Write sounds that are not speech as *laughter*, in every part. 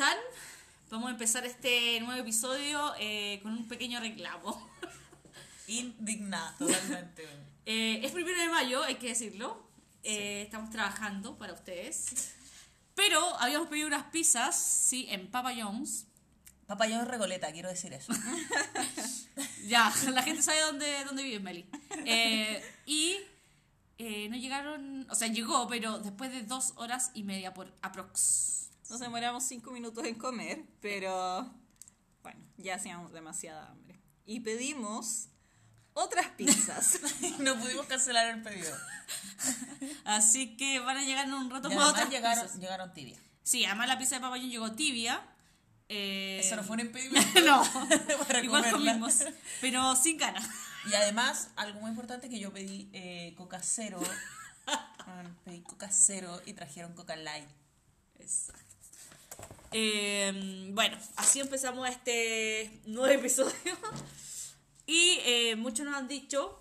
están? Vamos a empezar este nuevo episodio eh, con un pequeño reclamo. *laughs* Indignada, totalmente. *laughs* Eh, es primero de mayo, hay que decirlo. Eh, Estamos trabajando para ustedes. Pero habíamos pedido unas pizzas, sí, en Papa John's. Papayón Regoleta, quiero decir eso. *laughs* Ya, la gente sabe dónde, dónde vive Meli. Y no llegaron, o sea, llegó, pero después de dos horas y media por aprox. Nos demoramos cinco minutos en comer, pero bueno, ya hacíamos demasiada hambre. Y pedimos otras pizzas. *laughs* no pudimos cancelar el pedido. Así que van a llegar en un rato Y más otras llegaron, pizzas. llegaron tibia. Sí, además la pizza de Papa John's llegó tibia. Eh, Eso no fue un impedimento. *laughs* no, *laughs* para igual comimos, pero sin ganas. Y además, algo muy importante que yo pedí eh, coca cero. Pedí coca cero y trajeron coca light. Exacto. Eh, bueno, así empezamos este nuevo episodio. *laughs* Y eh, muchos nos han dicho,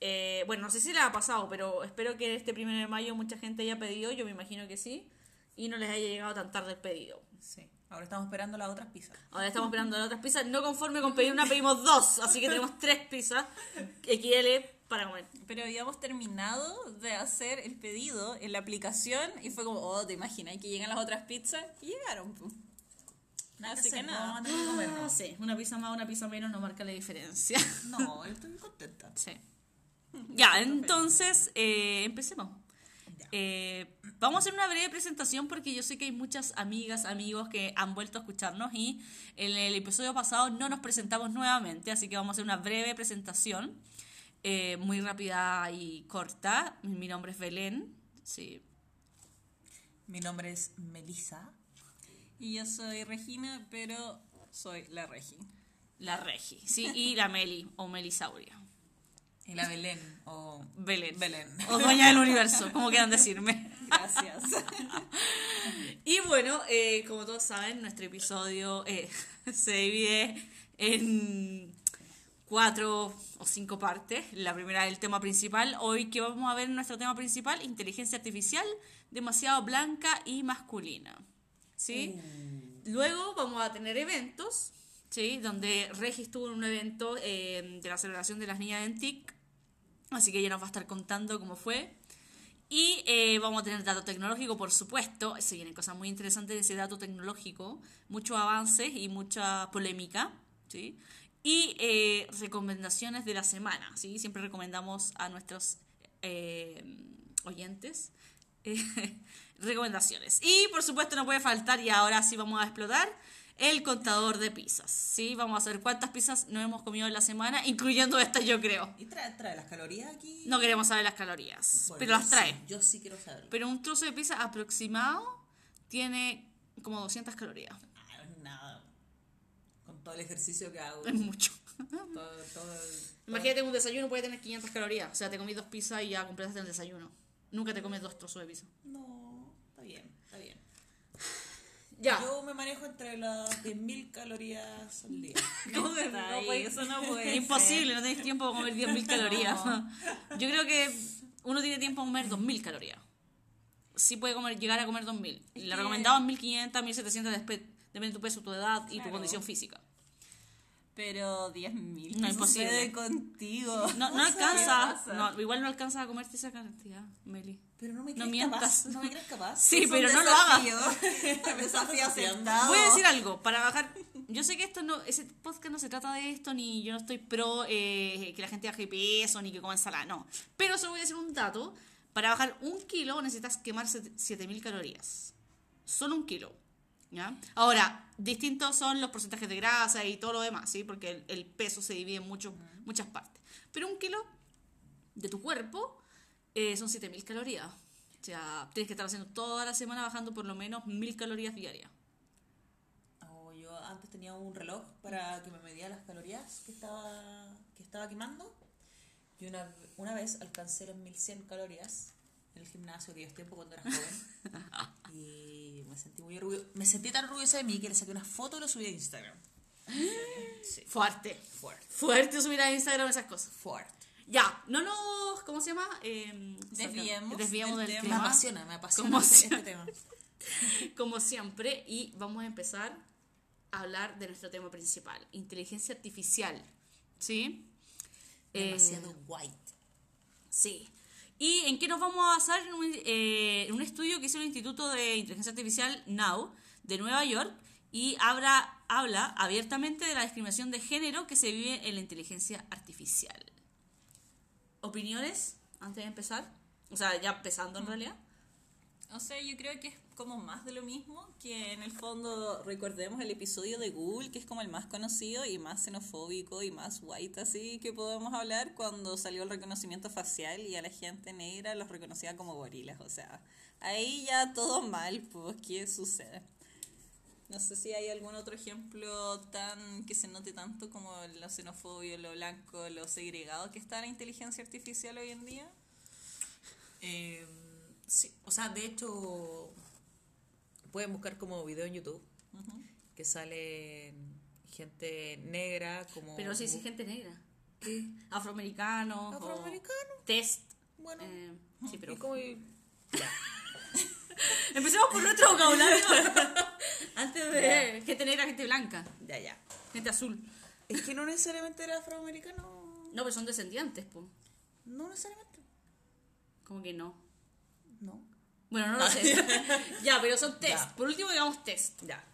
eh, bueno, no sé si les ha pasado, pero espero que este primero de mayo mucha gente haya pedido, yo me imagino que sí, y no les haya llegado tan tarde el pedido. Sí. Ahora estamos esperando las otras pizzas. Ahora estamos esperando las otras pizzas, no conforme con pedir una, pedimos dos, así que tenemos tres pizzas *laughs* XL Pero habíamos terminado de hacer el pedido en la aplicación y fue como, oh, te imaginas que llegan las otras pizzas y llegaron. Nada Así que que nada. Ah, ¿no? sí, una pizza más, una pizza menos no marca la diferencia. *laughs* No, yo estoy contenta. Sí. Ya, entonces, eh, empecemos. Eh, vamos a hacer una breve presentación porque yo sé que hay muchas amigas, amigos que han vuelto a escucharnos y en el episodio pasado no nos presentamos nuevamente, así que vamos a hacer una breve presentación, eh, muy rápida y corta. Mi nombre es Belén, sí. Mi nombre es Melissa. Y yo soy Regina, pero soy la Regi. La Regi, sí, y la Meli o Melisauria. Y la Belén. O Belén. Belén. O dueña del universo, como quieran decirme. Gracias. *laughs* Y bueno, eh, como todos saben, nuestro episodio eh, *laughs* se divide en cuatro o cinco partes. La primera el tema principal. Hoy que vamos a ver nuestro tema principal, inteligencia artificial, demasiado blanca y masculina. ¿Sí? Luego vamos a tener eventos, ¿sí? Donde Regis estuvo en un evento eh, de la celebración de las niñas en TIC. Así que ella nos va a estar contando cómo fue. Y eh, vamos a tener dato tecnológico, por supuesto. Se vienen cosas muy interesantes de ese dato tecnológico. Muchos avances y mucha polémica. ¿sí? Y eh, recomendaciones de la semana. ¿sí? Siempre recomendamos a nuestros eh, oyentes eh, *laughs* recomendaciones. Y por supuesto no puede faltar, y ahora sí vamos a explotar, el contador de pizzas. ¿sí? Vamos a saber cuántas pizzas nos hemos comido en la semana, incluyendo estas yo creo. ¿Y trae, trae las calorías aquí? No queremos saber las calorías, Bueno, pero las trae. sí, yo sí quiero saberlo. Pero un trozo de pizza aproximado tiene como 200 calorías. Ah, no es nada. Con todo el ejercicio que hago. Es mucho. todo, todo el- Imagínate un desayuno puede tener 500 calorías. O sea, te comí dos pizzas y ya completaste el desayuno. Nunca te comes dos trozos de pizza. No, está bien, está bien. Ya. Yo me manejo entre las 10.000 calorías al día. *laughs* No, ahí, puede- eso no puede Es *laughs* imposible, no tenés tiempo para comer 10.000 *laughs* calorías. Yo creo que uno tiene tiempo para comer 2.000 calorías. Sí puede comer, llegar a comer 2.000. Es Le que- recomendaba 1.500, 1.700, después depende de tu peso, tu edad y tu condición física. Pero 10.000. No, ¿qué imposible. contigo? No, no *laughs* O sea, ¿qué alcanza. No, igual no alcanza a comerte esa cantidad, Meli. Pero no me No crees mientas. capaz. No me crees capaz. Sí, Es un pero no lo hagas. desafío. *laughs* aceptado. Voy a decir algo, para bajar. Yo sé que esto no, ese podcast no se trata de esto, ni yo no estoy pro eh, que la gente baje peso, ni que coma ensalada, no. Pero solo voy a decir un dato. Para bajar un kilo necesitas quemar set- 7000 calorías. Solo un kilo. ¿Ya? Ahora, distintos son los porcentajes de grasa y todo lo demás, ¿sí? Porque el, el peso se divide en muchos- muchas partes. Pero un kilo de tu cuerpo eh, son 7000 calorías. O sea, tienes que estar haciendo toda la semana bajando por lo menos 1000 calorías diarias. Oh, yo antes tenía un reloj para que me medía las calorías que estaba, que estaba quemando. Y una, una vez alcancé las 1100 calorías en el gimnasio que yo tiempo cuando era joven. *laughs* y me sentí muy orgullo- Me sentí tan orgullosa de mí que le saqué una foto y lo subí a Instagram. Sí, Fuerte. fuerte. Fuerte subir a Instagram esas cosas. Fuerte. Ya, no nos, ¿cómo se llama? Eh, Desviemos desviemos del del tema. Me tema. apasiona, me apasiona Como este, este tema. *laughs* como siempre, y vamos a empezar a hablar de nuestro tema principal, inteligencia artificial. ¿Sí? Eh, Demasiado white. sí. ¿Y en qué nos vamos a basar? En un, eh, en un estudio que hizo el Instituto de Inteligencia Artificial Now de Nueva York y habla, habla abiertamente de la discriminación de género que se vive en la inteligencia artificial. ¿Opiniones antes de empezar? O sea, ya empezando en realidad. O sea, yo creo que es como más de lo mismo, que en el fondo recordemos el episodio de Google, que es como el más conocido y más xenofóbico y más white así que podemos hablar cuando salió el reconocimiento facial y a la gente negra los reconocía como gorilas. O sea, ahí ya todo mal, pues, ¿qué sucede? No sé si hay algún otro ejemplo tan que se note tanto como la xenofobia, lo blanco, lo segregado que está la inteligencia artificial hoy en día. Eh, sí, o sea, de hecho, pueden buscar como video en YouTube que sale gente negra como... Pero sí, sí, gente negra. ¿Qué? Afroamericanos. Test. Bueno, Eh, sí, pero. como... Ya. *laughs* Empecemos por nuestro vocabulario. *laughs* Antes de gente negra, gente blanca, Ya, ya. gente azul. Es que no necesariamente era afroamericano. No, pero son descendientes, pues. No necesariamente. Como que no. No. Bueno, no lo sé. *laughs* ya, pero son test. Ya. Por último, digamos test. Ya.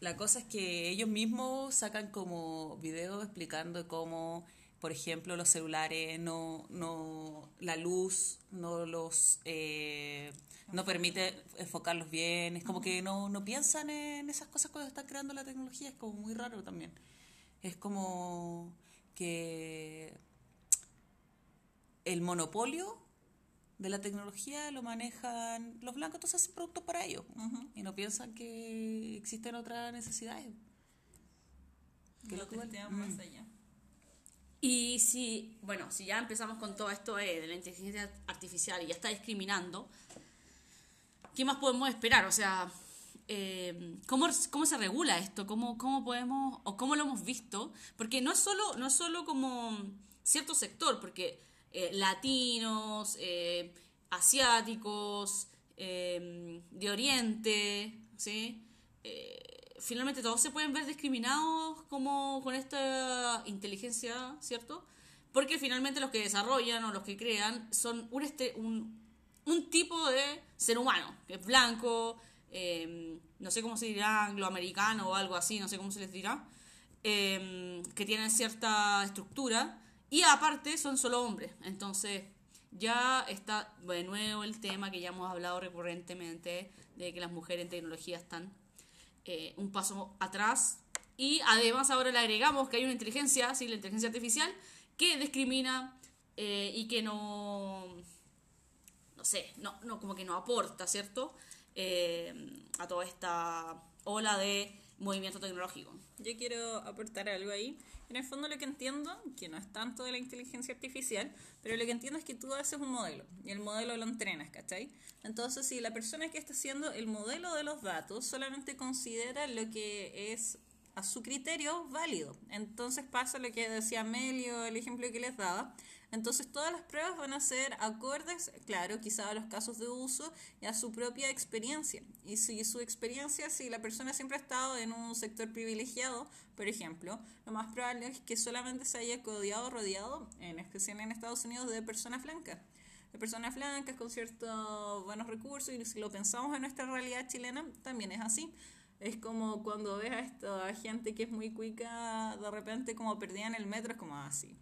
La cosa es que ellos mismos sacan como videos explicando cómo, por ejemplo, los celulares no, no la luz no los eh, no permite enfocarlos bien. Es como que no, no piensan en esas cosas cuando están creando la tecnología. Es como muy raro también. Es como que el monopolio de la tecnología lo manejan los blancos, entonces hacen productos para ellos y no piensan que existen otras necesidades. Que lo plantean más allá. Y si, bueno, si ya empezamos con todo esto eh, de la inteligencia artificial y ya está discriminando, ¿qué más podemos esperar? O sea, eh, ¿cómo, ¿cómo se regula esto? ¿Cómo, ¿Cómo podemos, o cómo lo hemos visto? Porque no es solo, no es solo como cierto sector, porque eh, latinos, eh, asiáticos, eh, de Oriente, ¿sí? Finalmente todos se pueden ver discriminados como con esta inteligencia, ¿cierto? Porque finalmente los que desarrollan o los que crean son un, este, un, un tipo de ser humano, que es blanco, no sé cómo se dirá, angloamericano o algo así, no sé cómo se les dirá, que tienen cierta estructura y aparte son solo hombres. Entonces ya está de nuevo el tema que ya hemos hablado recurrentemente de que las mujeres en tecnología están eh, un paso atrás. Y además ahora le agregamos que hay una inteligencia, sí, la inteligencia artificial, que discrimina eh, y que no, no sé, no, no, como que no aporta, ¿cierto? Eh, a toda esta ola de movimiento tecnológico. Yo quiero aportar algo ahí. En el fondo lo que entiendo, que no es tanto de la inteligencia artificial, pero lo que entiendo es que tú haces un modelo y el modelo lo entrenas, ¿cachai? Entonces, si la persona que está haciendo el modelo de los datos solamente considera lo que es a su criterio válido, entonces pasa lo que decía Melio, el ejemplo que les daba, entonces todas las pruebas van a ser acordes, claro, quizá a los casos de uso y a su propia experiencia. Y si su experiencia, si la persona siempre ha estado en un sector privilegiado, por ejemplo, lo más probable es que solamente se haya codiado rodeado, en especial en Estados Unidos, de personas blancas. De personas blancas con ciertos buenos recursos y si lo pensamos en nuestra realidad chilena, también es así. Es como cuando ves a esta gente que es muy cuica, de repente como perdida en el metro, es como así.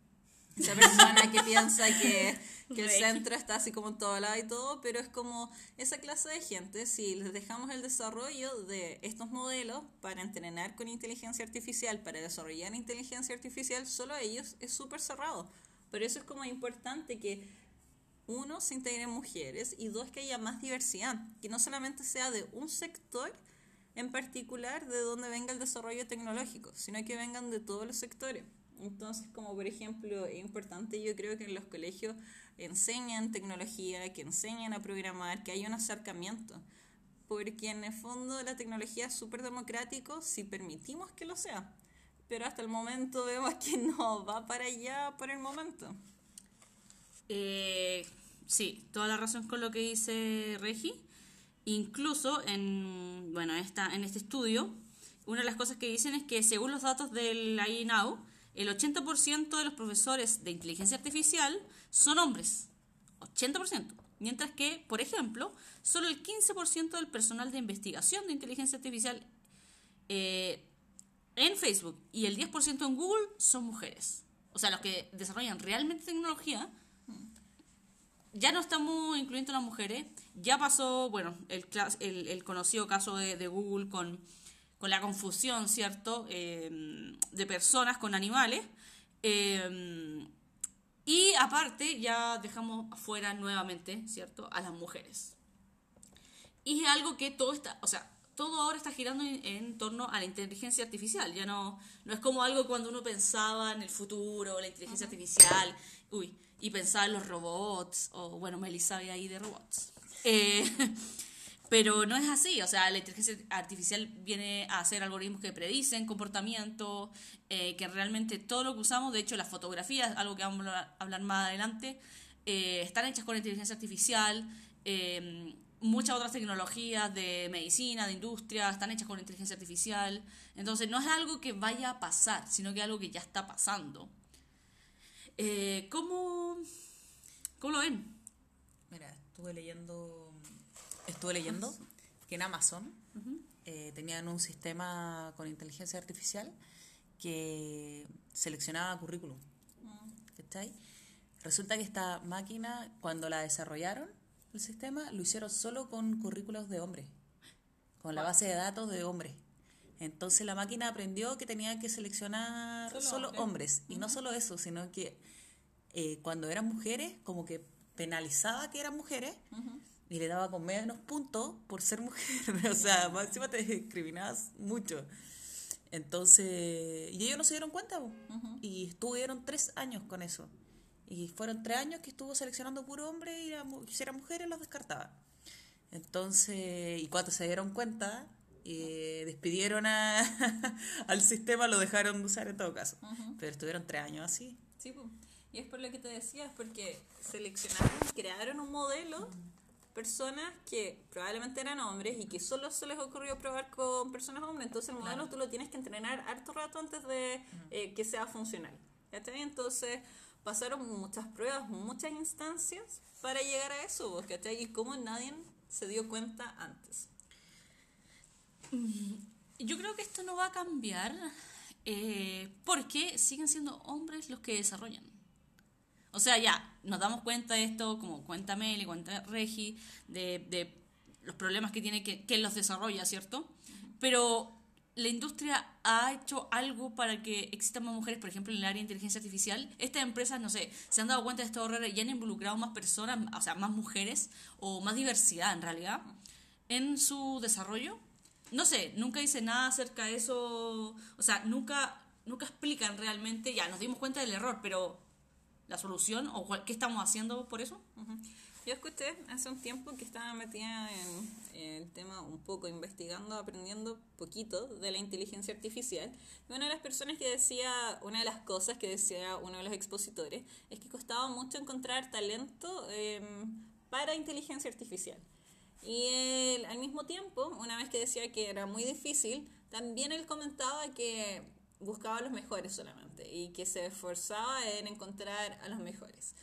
Esa persona que piensa que, que el centro está así como en todo lado y todo, pero es como esa clase de gente, si les dejamos el desarrollo de estos modelos para entrenar con inteligencia artificial, para desarrollar inteligencia artificial, solo a ellos es súper cerrado. Por eso es como importante que uno, se integren mujeres y dos, que haya más diversidad, que no solamente sea de un sector en particular de donde venga el desarrollo tecnológico, sino que vengan de todos los sectores. Entonces, como por ejemplo, es importante yo creo que en los colegios enseñan tecnología, que enseñan a programar, que haya un acercamiento, porque en el fondo la tecnología es súper democrático si permitimos que lo sea, pero hasta el momento *laughs* vemos que no va para allá por el momento. Eh, sí, toda la razón con lo que dice Regi. Incluso en, bueno, esta, en este estudio, una de las cosas que dicen es que según los datos del INAU, el 80% de los profesores de inteligencia artificial son hombres. 80%. Mientras que, por ejemplo, solo el 15% del personal de investigación de inteligencia artificial eh, en Facebook y el 10% en Google son mujeres. O sea, los que desarrollan realmente tecnología, ya no estamos incluyendo a las mujeres. Ya pasó, bueno, el, el, conocido caso de Google con, con la confusión, ¿cierto?, Eh, de personas con animales. Eh, y aparte, ya dejamos afuera nuevamente, ¿cierto?, a las mujeres. Y es algo que todo está, o sea, todo ahora está girando en, en torno a la inteligencia artificial. Ya no, no es como algo cuando uno pensaba en el futuro, la inteligencia artificial, uy, y pensaba en los robots, o bueno, Meli sabe ahí de robots. Eh, *laughs* pero no es así, o sea, la inteligencia artificial viene a hacer algoritmos que predicen comportamiento, eh, que realmente todo lo que usamos, de hecho las fotografías, algo que vamos a hablar más adelante, eh, están hechas con inteligencia artificial, eh, muchas otras tecnologías de medicina, de industria, están hechas con inteligencia artificial, entonces no es algo que vaya a pasar, sino que es algo que ya está pasando. Eh, ¿cómo, ¿Cómo lo ven? Mira, estuve leyendo, estuve leyendo que en Amazon eh, tenían un sistema con inteligencia artificial que seleccionaba currículum. ¿Cachai? Resulta que esta máquina, cuando la desarrollaron, el sistema, lo hicieron solo con currículos de hombres, con la base de datos de hombres. Entonces la máquina aprendió que tenía que seleccionar Solo hombres. Y no solo eso, sino que eh, cuando eran mujeres, como que penalizaba que eran mujeres y le daba con menos puntos por ser mujer. *laughs* o sea, más encima te discriminabas mucho. Entonces, y ellos no se dieron cuenta, po. y estuvieron tres años con eso. Y fueron tres años que estuvo seleccionando puro hombre y la si eran mujeres los descartaba. Entonces, y cuando se dieron cuenta, eh, despidieron a, *laughs* al sistema, lo dejaron de usar en todo caso. Pero estuvieron tres años así. Sí, y es por lo que te decía, es porque seleccionaron, crearon un modelo, personas que probablemente eran hombres y que solo se les ocurrió probar con personas hombres, entonces el modelo Claro. tú lo tienes que entrenar harto rato antes de eh, que sea funcional. ¿cachai? Entonces pasaron muchas pruebas, muchas instancias para llegar a eso, vos, ¿cachai? Y como nadie se dio cuenta antes. Yo creo que esto no va a cambiar eh, porque siguen siendo hombres los que desarrollan. O sea, ya, nos damos cuenta de esto, como cuenta Meli, cuenta Regi, de, de los problemas que tiene que, que los desarrolla, ¿cierto? Pero la industria ha hecho algo para que existan más mujeres, por ejemplo, en el área de inteligencia artificial. Estas empresas, no sé, se han dado cuenta de estos errores y han involucrado más personas, o sea, más mujeres o más diversidad en realidad en su desarrollo. No sé, nunca dice nada acerca de eso, o sea, nunca, nunca explican realmente, ya nos dimos cuenta del error, pero la solución o cuál- qué estamos haciendo por eso. Ujú. Yo escuché hace un tiempo que estaba metida en, en el tema un poco, investigando, aprendiendo poquito de la inteligencia artificial. Y una de las personas que decía, una de las cosas que decía uno de los expositores, es que costaba mucho encontrar talento em, para inteligencia artificial. Y él, al mismo tiempo, una vez que decía que era muy difícil, también él comentaba que buscaba a los mejores solamente y que se esforzaba en encontrar a los mejores.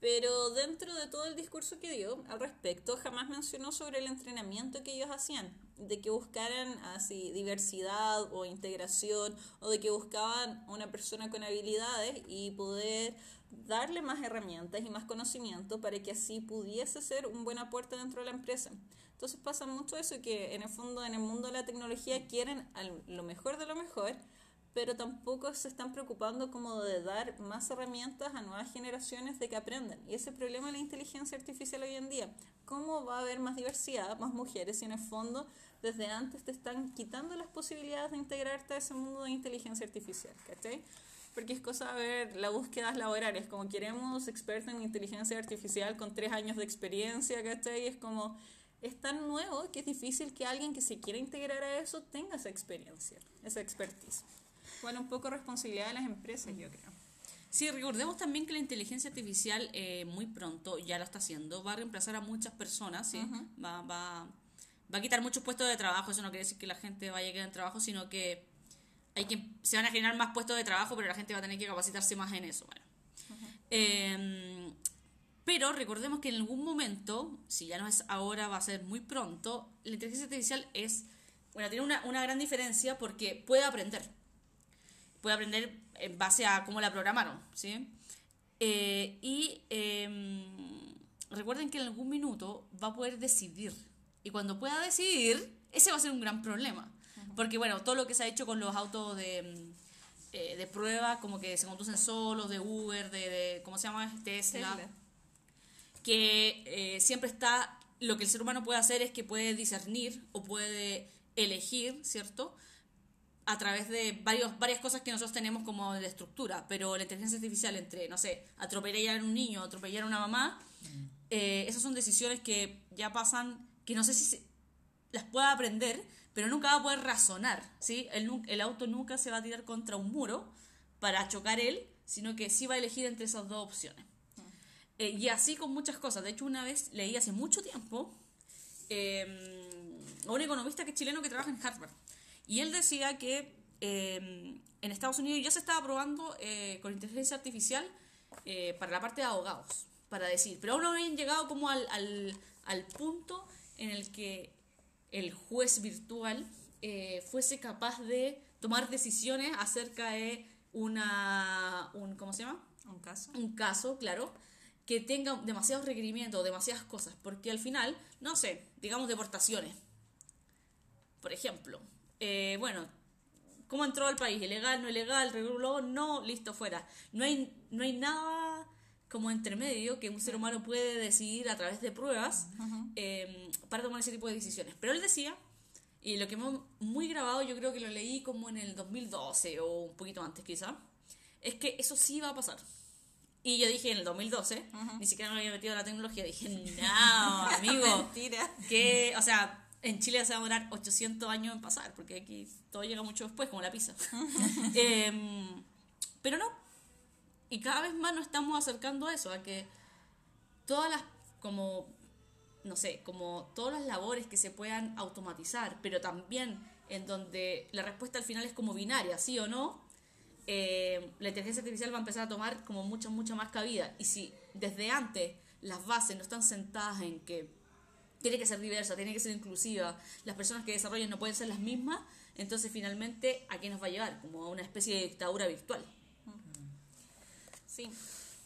Pero dentro de todo el discurso que dio al respecto, jamás mencionó sobre el entrenamiento que ellos hacían, de que buscaran así diversidad o integración, o de que buscaban una persona con habilidades y poder darle más herramientas y más conocimiento para que así pudiese ser un buen aporte dentro de la empresa. Entonces pasa mucho eso que en el fondo, en el mundo de la tecnología quieren lo mejor de lo mejor, pero tampoco se están preocupando como de dar más herramientas a nuevas generaciones de que aprendan. Y ese problema de la inteligencia artificial hoy en día, ¿cómo va a haber más diversidad, más mujeres si en el fondo desde antes te están quitando las posibilidades de integrarte a ese mundo de inteligencia artificial? ¿Cachai? Porque es cosa de ver las búsquedas laborales, como queremos expertos en inteligencia artificial con tres años de experiencia, ¿cachai? Es como, es tan nuevo que es difícil que alguien que se quiera integrar a eso tenga esa experiencia, esa expertise. Bueno, un poco responsabilidad de las empresas, yo creo. Sí, recordemos también que la inteligencia artificial eh, muy pronto, ya lo está haciendo, va a reemplazar a muchas personas, ¿sí? va, va, va a quitar muchos puestos de trabajo, eso no quiere decir que la gente vaya a quedar en trabajo, sino que hay que se van a generar más puestos de trabajo, pero la gente va a tener que capacitarse más en eso. Bueno. Eh, pero recordemos que en algún momento, si ya no es ahora, va a ser muy pronto, la inteligencia artificial es, bueno, tiene una, una gran diferencia porque puede aprender. Puede aprender en base a cómo la programaron, ¿sí? Eh, y eh, recuerden que en algún minuto va a poder decidir. Y cuando pueda decidir, ese va a ser un gran problema. Porque, bueno, todo lo que se ha hecho con los autos de, eh, de prueba, como que se conducen solos, de Uber, de, de ¿cómo se llama? Tesla. Tesla. Que eh, siempre está, lo que el ser humano puede hacer es que puede discernir o puede elegir, ¿cierto? A través de varios, varias cosas que nosotros tenemos como de estructura, pero la inteligencia artificial entre, no sé, atropellar a un niño, atropellar a una mamá, eh, esas son decisiones que ya pasan, que no sé si se- las pueda aprender, pero nunca va a poder razonar, ¿sí? El, auto nunca se va a tirar contra un muro para chocar él, sino que sí va a elegir entre esas dos opciones. Eh, y así con muchas cosas. De hecho, una vez leí hace mucho tiempo eh, a un economista que es chileno que trabaja en Harvard. Y él decía que eh, en Estados Unidos ya se estaba probando eh, con inteligencia artificial eh, para la parte de abogados, para decir, pero aún no habían llegado como al, al, al punto en el que el juez virtual eh, fuese capaz de tomar decisiones acerca de una, un, ¿cómo se llama? Un caso. un caso, claro, que tenga demasiados requerimientos, demasiadas cosas, porque al final, no sé, digamos deportaciones. Por ejemplo, eh, bueno, ¿cómo entró al país? ¿Ilegal, no ilegal? ¿Reguló? No, listo, fuera. No hay, no hay nada como entre medio que un ser humano puede decidir a través de pruebas eh, para tomar ese tipo de decisiones. Pero él decía, y lo que hemos muy grabado, yo creo que lo leí como en el 2012 o un poquito antes quizá, es que eso sí va a pasar. Y yo dije en el 2012, ni siquiera me había metido en la tecnología, dije, no, *laughs* amigo, Mentira. que, o sea, en Chile se va a demorar 800 años en pasar, porque aquí todo llega mucho después, como la pizza. *laughs* Em, pero no. Y cada vez más nos estamos acercando a eso, a que todas las, como, no sé, como todas las labores que se puedan automatizar, pero también en donde la respuesta al final es como binaria, sí o no, eh, la inteligencia artificial va a empezar a tomar como mucha, mucha más cabida. Y si desde antes las bases no están sentadas en que tiene que ser diversa, tiene que ser inclusiva, las personas que desarrollen no pueden ser las mismas, entonces finalmente a qué nos va a llevar, como a una especie de dictadura virtual. Sí,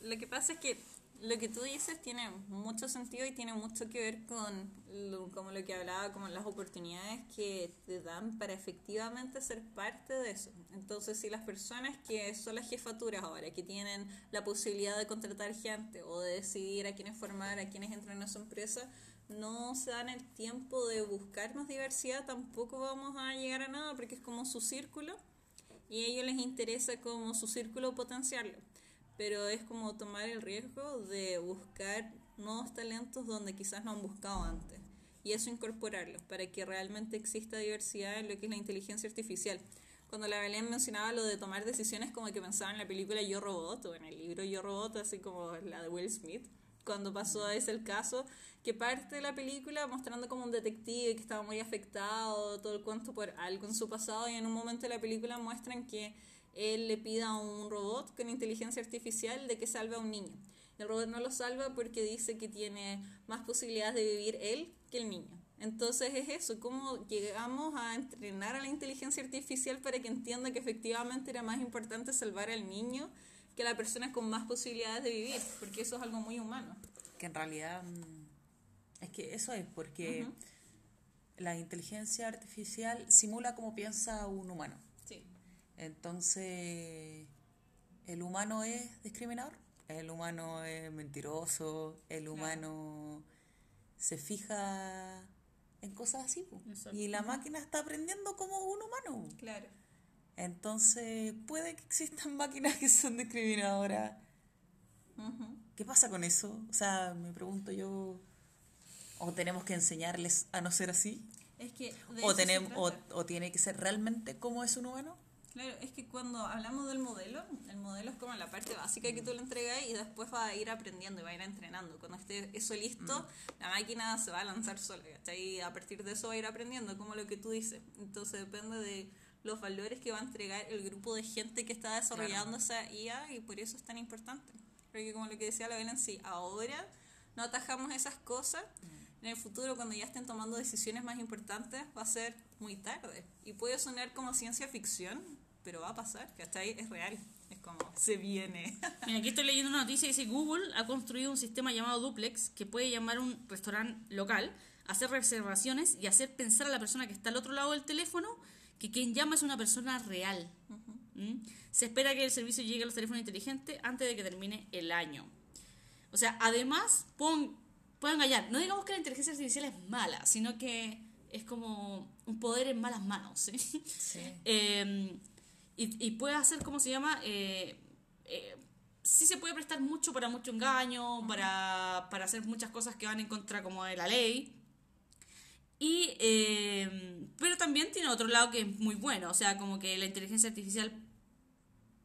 lo que pasa es que lo que tú dices tiene mucho sentido y tiene mucho que ver con lo, como lo que hablaba, como las oportunidades que te dan para efectivamente ser parte de eso. Entonces, si las personas que son las jefaturas ahora, que tienen la posibilidad de contratar gente o de decidir a quiénes formar, a quiénes entran a su empresa, no se dan el tiempo de buscar más diversidad, tampoco vamos a llegar a nada porque es como su círculo y a ellos les interesa como su círculo potenciarlo pero es como tomar el riesgo de buscar nuevos talentos donde quizás no han buscado antes y eso incorporarlos para que realmente exista diversidad en lo que es la inteligencia artificial. Cuando la Belén mencionaba lo de tomar decisiones como que pensaba en la película Yo Robot o en el libro Yo Robot, así como la de Will Smith, cuando pasó ese el caso, que parte de la película mostrando como un detective que estaba muy afectado, todo el cuento por algo en su pasado y en un momento de la película muestran que él le pide a un robot con inteligencia artificial de que salve a un niño. El robot no lo salva porque dice que tiene más posibilidades de vivir él que el niño. Entonces es eso, cómo llegamos a entrenar a la inteligencia artificial para que entienda que efectivamente era más importante salvar al niño que la persona con más posibilidades de vivir, porque eso es algo muy humano. Que en realidad mm, es que eso es porque la inteligencia artificial simula como piensa un humano. Sí. Entonces, ¿el humano es discriminador? ¿El humano es mentiroso? ¿El humano se fija en cosas así? Y la máquina está aprendiendo como un humano. Claro. Entonces, puede que existan *laughs* máquinas que son discriminadoras. ¿Qué pasa con eso? O sea, me pregunto yo, ¿o tenemos que enseñarles a no ser así? Es que de ¿O, tenemos, o, tiene que ser realmente como es un humano? Claro, es que cuando hablamos del modelo, el modelo es como la parte básica que tú le entregas y después va a ir aprendiendo y va a ir entrenando. Cuando esté eso listo, la máquina se va a lanzar sola, ¿cachai? Y a partir de eso va a ir aprendiendo, como lo que tú dices. Entonces depende de los valores que va a entregar el grupo de gente que está desarrollando esa IA y por eso es tan importante. Porque como lo que decía la Belén, si ahora no atajamos esas cosas, en el futuro cuando ya estén tomando decisiones más importantes va a ser muy tarde. Y puede sonar como ciencia ficción, pero va a pasar, ¿cachai? Es real. Es como, se viene. *laughs* Mira, aquí estoy leyendo una noticia que dice Google ha construido un sistema llamado Duplex que puede llamar a un restaurante local, hacer reservaciones y hacer pensar a la persona que está al otro lado del teléfono que quien llama es una persona real. ¿Mm? Se espera que el servicio llegue a los teléfonos inteligentes antes de que termine el año. O sea, además, pueden, pueden engañar. No digamos que la inteligencia artificial es mala, sino que es como un poder en malas manos. ¿sí? Sí. *laughs* Eh, y, y puede hacer, ¿cómo se llama? Eh, eh, sí se puede prestar mucho para mucho engaño, para, para hacer muchas cosas que van en contra como de la ley. Y, eh, pero también tiene otro lado que es muy bueno, o sea, como que la inteligencia artificial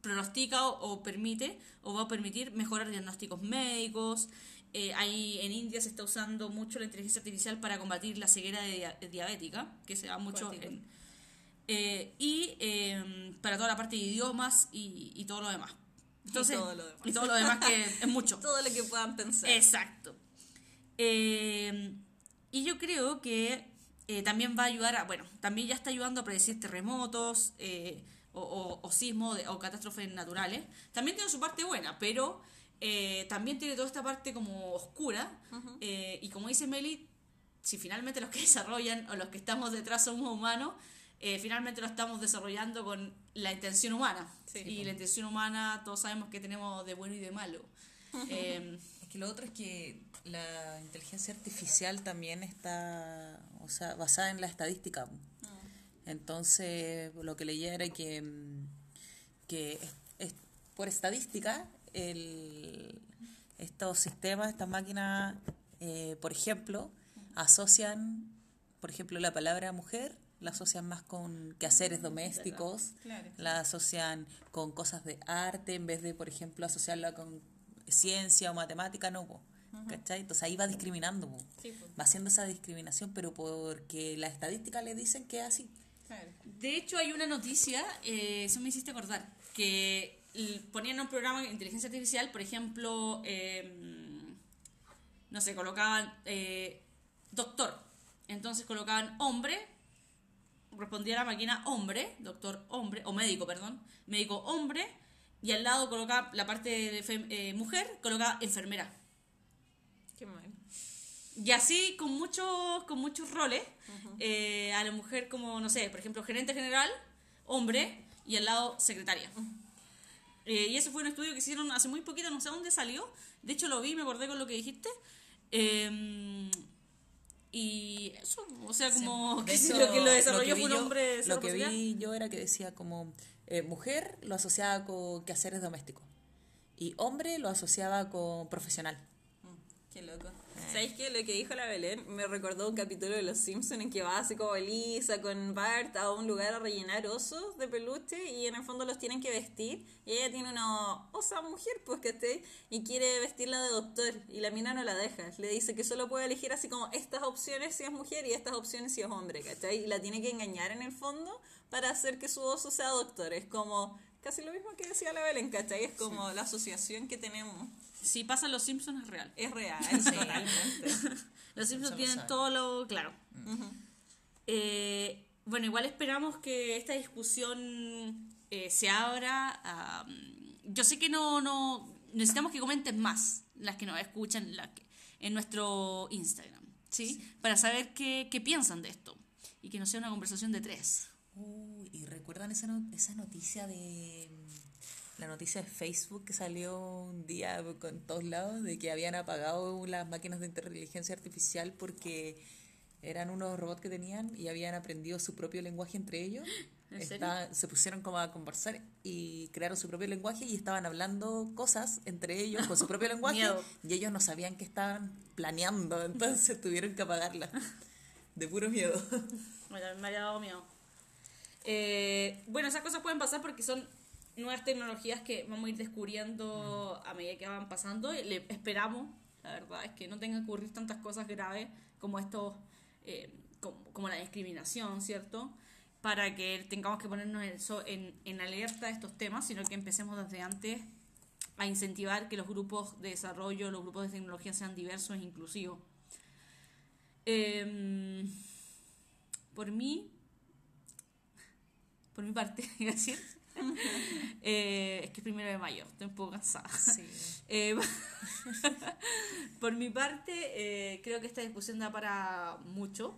pronostica o, o permite o va a permitir mejorar diagnósticos médicos. Eh, ahí en India se está usando mucho la inteligencia artificial para combatir la ceguera de dia- diabética, que se da mucho en, eh, y eh, para toda la parte de idiomas y, y todo lo demás. Entonces, todo lo demás. y todo lo demás que es *laughs* mucho. Todo lo que puedan pensar. Exacto. Eh, y yo creo que eh, también va a ayudar a, bueno, también ya está ayudando a predecir terremotos eh, o, o- o sismos o catástrofes naturales. También tiene su parte buena, pero eh, también tiene toda esta parte como oscura. Eh, y como dice Meli, si finalmente los que *laughs* desarrollan o los que estamos detrás somos humanos, eh, finalmente lo estamos desarrollando con la intención humana. Sí. y la intención humana todos sabemos que tenemos de bueno y de malo. *laughs* Eh, Es que lo otro es que la inteligencia artificial también está, o sea, basada en la estadística. Entonces, lo que leía era que, mm, que es- es- por estadística, el, estos sistemas, estas máquinas, eh, por ejemplo, asocian, por ejemplo, la palabra mujer, la asocian más con quehaceres domésticos, Claro. la asocian con cosas de arte en vez de, por ejemplo, asociarla con ciencia o matemática, no, ¿cachai? Entonces ahí va discriminando, po. Sí, va haciendo esa discriminación, pero porque la estadística le dicen que es así. claro. De hecho, hay una noticia, eh, eso me hiciste acordar, que ponían un programa de inteligencia artificial, por ejemplo, eh, no sé, colocaban eh, doctor. Entonces colocaban hombre, respondía la máquina hombre, doctor hombre, o médico, perdón, médico hombre, y al lado colocaba la parte de fem- eh, mujer, colocaba enfermera. Y así con muchos, con muchos roles, eh, a la mujer como, no sé, por ejemplo, gerente general, hombre, y al lado secretaria. Eh, y ese fue un estudio que hicieron hace muy poquito, no sé dónde salió. De hecho lo vi, me acordé con lo que dijiste. Eh, y eso, o sea, como que lo que lo desarrolló vi fue un yo- hombre Lo que vi yo era que decía como eh, mujer lo asociaba con quehaceres domésticos y hombre lo asociaba con profesional. Qué loco. ¿Sabéis qué? Lo que dijo la Belén me recordó un capítulo de Los Simpsons en que va así como Lisa con Bart a un lugar a rellenar osos de peluche y en el fondo los tienen que vestir. Y ella tiene una osa mujer, pues que esté, y quiere vestirla de doctor. Y la mina no la deja. Le dice que solo puede elegir así como estas opciones si es mujer y estas opciones si es hombre, ¿cachai? Y la tiene que engañar en el fondo para hacer que su oso sea doctor. Es como casi lo mismo que decía la Belén, ¿cachai? Es como la asociación que tenemos. Si pasan los Simpsons es real. Es real, *laughs* totalmente. *laughs* Los Simpsons tienen todo lo claro. Eh, bueno, igual esperamos que esta discusión eh, se abra. a, mm, yo sé que no, no necesitamos que comenten más las que nos escuchan la que- en nuestro Instagram, ¿sí? Para saber qué, qué piensan de esto y que no sea una conversación de tres. Uy, ¿y recuerdan esa, no- esa noticia de la noticia de Facebook que salió un día con todos lados de que habían apagado las máquinas de inteligencia artificial porque eran unos robots que tenían y habían aprendido su propio lenguaje entre ellos. ¿En serio? Estaban- se pusieron como a conversar y crearon su propio lenguaje y estaban hablando cosas entre ellos con su *laughs* propio lenguaje Miedo. y ellos no sabían que estaban planeando, entonces *laughs* tuvieron que apagarla de puro miedo. Bueno, *laughs* me había dado miedo. Eh, bueno, esas cosas pueden pasar porque son nuevas tecnologías que vamos a ir descubriendo a medida que van pasando. Le esperamos, la verdad, es que no tengan que ocurrir tantas cosas graves como estos, eh, como, la discriminación, ¿cierto? Para que tengamos que ponernos en, en, en alerta de estos temas, sino que empecemos desde antes a incentivar que los grupos de desarrollo, los grupos de tecnología sean diversos e inclusivos. Em, por mí, por mi parte, *laughs* decir, *laughs* eh, es que es primero de mayo, estoy un poco cansada. Sí. *laughs* Eh, *laughs* por mi parte, eh, creo que esta discusión da para mucho.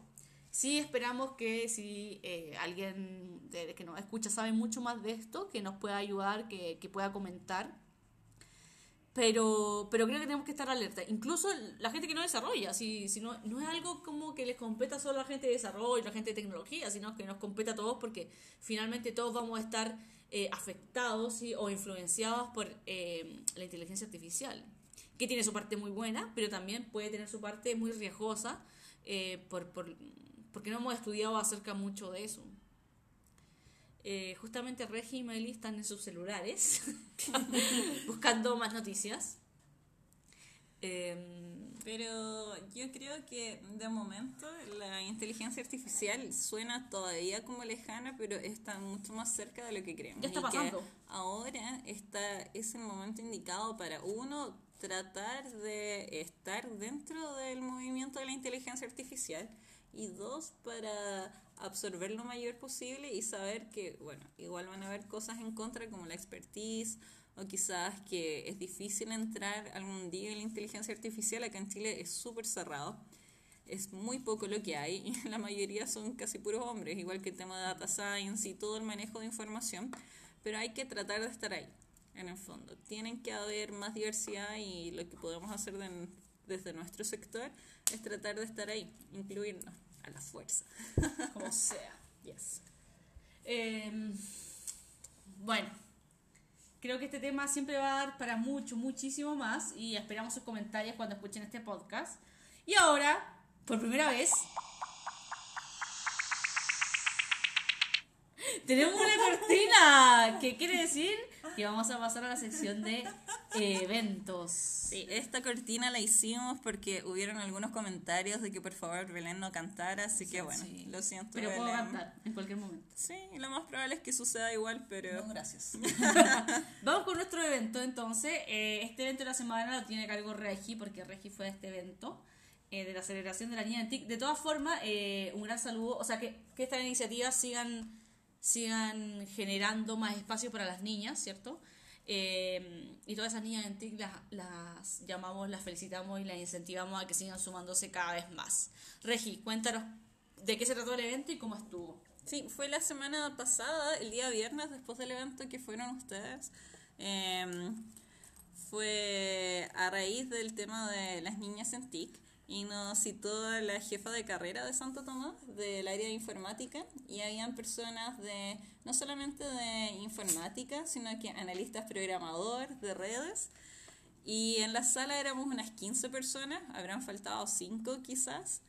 Sí esperamos que si eh, alguien de- que nos escucha sabe mucho más de esto, que nos pueda ayudar, que, que pueda comentar. Pero, pero creo que tenemos que estar alerta. Incluso la gente que no desarrolla, si, si no, no es algo como que les competa solo a la gente de desarrollo, la gente de tecnología, sino que nos compete a todos porque finalmente todos vamos a estar eh, afectados ¿sí? o influenciados por eh, la inteligencia artificial, que tiene su parte muy buena, pero también puede tener su parte muy riesgosa eh, por, por- porque no hemos estudiado acerca mucho de eso. Justamente Regi y Meli están en sus celulares *laughs* buscando más noticias. Pero yo creo que de momento la inteligencia artificial suena todavía como lejana, pero está mucho más cerca de lo que creemos. Ya está Y que pasando. ahora está, es el momento indicado para uno tratar de estar dentro del movimiento de la inteligencia artificial y dos para absorber lo mayor posible y saber que, bueno, igual van a haber cosas en contra como la expertise o quizás que es difícil entrar algún día en la inteligencia artificial. Acá en Chile es súper cerrado. Es muy poco lo que hay y *laughs* la mayoría son casi puros hombres, igual que el tema de data science y todo el manejo de información. Pero hay que tratar de estar ahí, en el fondo. Tienen que haber más diversidad y lo que podemos hacer de- desde nuestro sector es tratar de estar ahí, incluirnos a la fuerza. *laughs* como sea. Yes. Em, bueno, creo que este tema siempre va a dar para mucho, muchísimo más y esperamos sus comentarios cuando escuchen este podcast. Y ahora, por primera vez, tenemos una cortina, que quiere decir que vamos a pasar a la sección de eventos. Sí, esta cortina la hicimos porque hubieron algunos comentarios de que por favor Belén no cantara, así que bueno, sí. lo siento. Pero puedo Belén. cantar en cualquier momento. Sí, lo más probable es que suceda igual, pero No, gracias. *laughs* *laughs* Vamos con nuestro evento entonces. Eh, este evento de la semana lo tiene a cargo Regi, porque Regi fue a este evento eh, de la celebración de la niña en TIC. De todas formas, eh, un gran saludo. O sea, que, que estas iniciativas sigan, sigan generando más espacio para las niñas, ¿cierto? Eh, y todas esas niñas en TIC las, las llamamos, las felicitamos y las incentivamos a que sigan sumándose cada vez más. Regi, cuéntanos de qué se trató el evento y cómo estuvo. Sí, fue la semana pasada, el día viernes, después del evento que fueron ustedes. Em, fue a raíz del tema de las niñas en TIC y nos citó la jefa de carrera de Santo Tomás del área de informática y habían personas de no solamente de informática, sino que analistas programador de redes y en la sala éramos unas 15 personas, habrán faltado 5 quizás,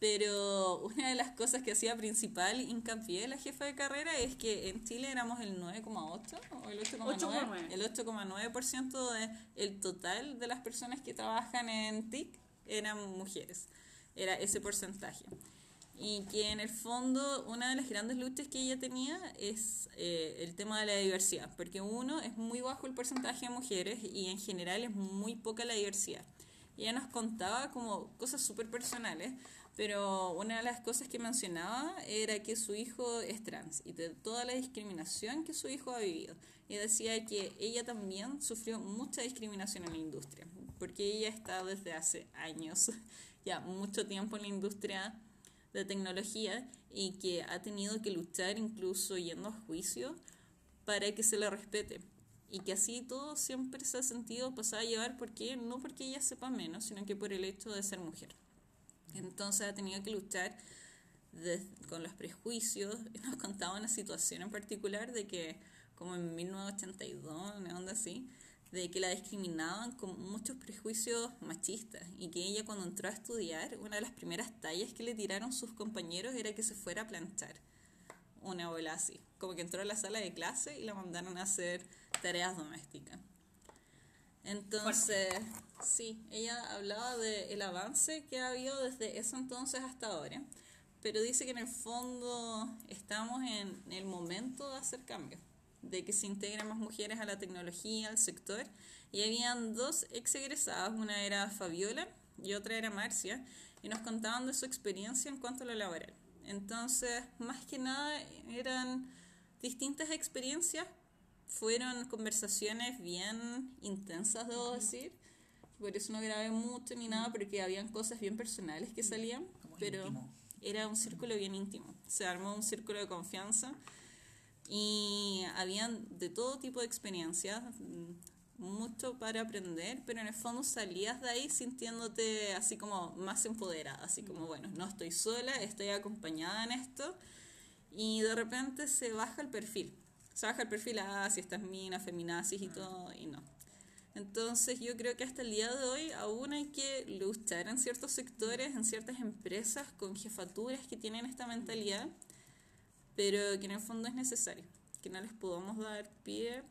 pero una de las cosas que hacía principal hincapié la jefa de carrera es que en Chile éramos el 9,8 o el 8,9, 8,9. el 8,9% del el total de las personas que trabajan en TIC eran mujeres, era ese porcentaje. Y que en el fondo una de las grandes luchas que ella tenía es eh, el tema de la diversidad, porque uno es muy bajo el porcentaje de mujeres y en general es muy poca la diversidad. Ella nos contaba como cosas súper personales, pero una de las cosas que mencionaba era que su hijo es trans y de toda la discriminación que su hijo ha vivido. Y decía que ella también sufrió mucha discriminación en la industria, porque ella está desde hace años, *laughs* ya mucho tiempo en la industria de tecnología y que ha tenido que luchar incluso yendo a juicio para que se le respete. Y que así todo siempre se ha sentido pasada a llevar porque no porque ella sepa menos sino que por el hecho de ser mujer. Entonces ha tenido que luchar con los prejuicios. *laughs* Nos contaba una situación en particular de que como en 1982 una onda así de que la discriminaban con muchos prejuicios machistas y que ella cuando entró a estudiar, una de las primeras tallas que le tiraron sus compañeros era que se fuera a planchar. una bola así. Como que entró a la sala de clase y la mandaron a hacer tareas domésticas. Entonces, sí, ella hablaba del avance que ha habido desde ese entonces hasta ahora, pero dice que en el fondo estamos en el momento de hacer cambios, de que se integren más mujeres a la tecnología, al sector, y habían dos ex egresadas, una era Fabiola y otra era Marcia, y nos contaban de su experiencia en cuanto a lo laboral. Entonces, más que nada, eran distintas experiencias, fueron conversaciones bien intensas, debo decir. Por eso no grabé mucho ni nada, porque habían cosas bien personales que salían, pero era un círculo bien íntimo. Se armó un círculo de confianza y habían de todo tipo de experiencias, mm, mucho para aprender, pero en el fondo salías de ahí sintiéndote así como más empoderada, así como, bueno, no estoy sola, estoy acompañada en esto y de repente se baja el perfil. Se baja el perfil, ah, si estás mina, feminazis y todo, y no. Entonces yo creo que hasta el día de hoy aún hay que luchar en ciertos sectores, en ciertas empresas con jefaturas que tienen esta mentalidad, pero que en el fondo es necesario, que no les podamos dar pie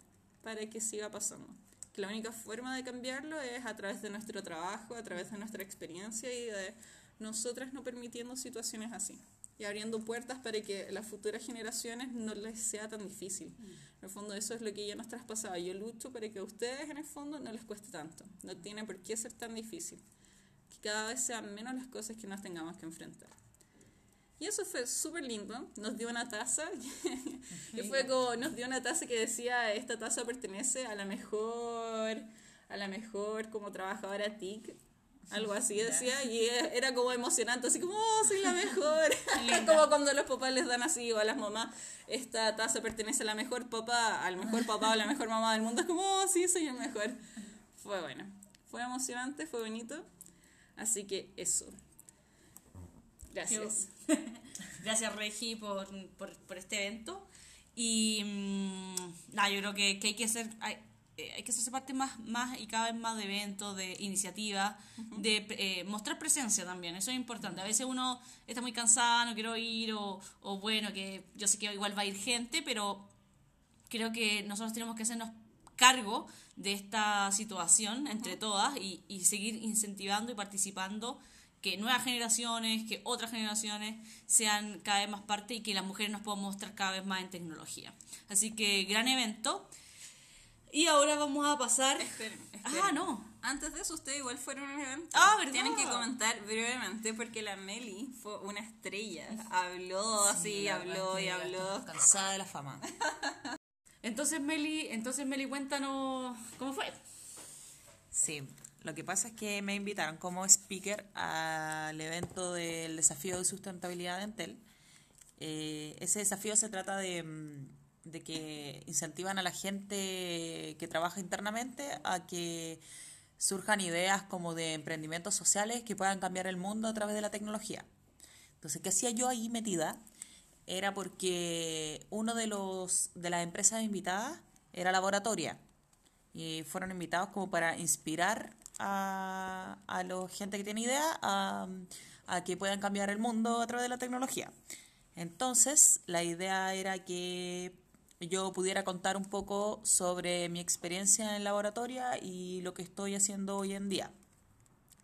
para que siga pasando. Que la única forma de cambiarlo es a través de nuestro trabajo, a través de nuestra experiencia y de nosotras no permitiendo situaciones así y abriendo puertas para que las futuras generaciones no les sea tan difícil. En el fondo eso es lo que ya nos traspasaba. Yo lucho para que a ustedes en el fondo no les cueste tanto. No tiene por qué ser tan difícil. Que cada vez sean menos las cosas que nos tengamos que enfrentar. Y eso fue súper lindo. Nos dio una taza. *laughs* que fue como, nos dio una taza que decía, esta taza pertenece a la mejor, a la mejor como trabajadora TIC. Algo así decía, y era como emocionante, así como, oh, soy la mejor. *laughs* *laughs* como cuando los papás les dan así, o a las mamás, esta taza pertenece a la mejor papá, al mejor papá o la mejor mamá del mundo. Es como, oh, sí, soy el mejor. Fue bueno, fue emocionante, fue bonito. Así que eso. Gracias. *laughs* Gracias, Regi, por, por, por este evento. Y mm, nada, yo creo que, que hay que hacer. Hay, eh, hay que hacerse parte más, más y cada vez más de eventos, de iniciativas, de eh, mostrar presencia también, eso es importante. A veces uno está muy cansado, no quiero ir, o, o bueno, que yo sé que igual va a ir gente, pero creo que nosotros tenemos que hacernos cargo de esta situación entre todas y, y seguir incentivando y participando que nuevas generaciones, que otras generaciones sean cada vez más parte y que las mujeres nos puedan mostrar cada vez más en tecnología. Así que gran evento. Y ahora vamos a pasar... Esperen, Ah, no. Antes de eso, ustedes igual fueron a un evento. Ah, ¿verdad? Tienen que comentar brevemente porque la Meli fue una estrella. Habló así, verdad habló y habló. Cansada de la fama. *laughs* Entonces, Meli, entonces, Meli, cuéntanos cómo fue. Sí, lo que pasa es que me invitaron como speaker al evento del desafío de sustentabilidad de Entel. Eh, ese desafío se trata de, mm, de que incentivan a la gente que trabaja internamente a que surjan ideas como de emprendimientos sociales que puedan cambiar el mundo a través de la tecnología. Entonces, ¿qué hacía yo ahí metida? Era porque uno de los de las empresas invitadas era Laboratoria y fueron invitados como para inspirar a, a la gente que tiene idea a, a que puedan cambiar el mundo a través de la tecnología. Entonces, la idea era que yo pudiera contar un poco sobre mi experiencia en laboratoria y lo que estoy haciendo hoy en día.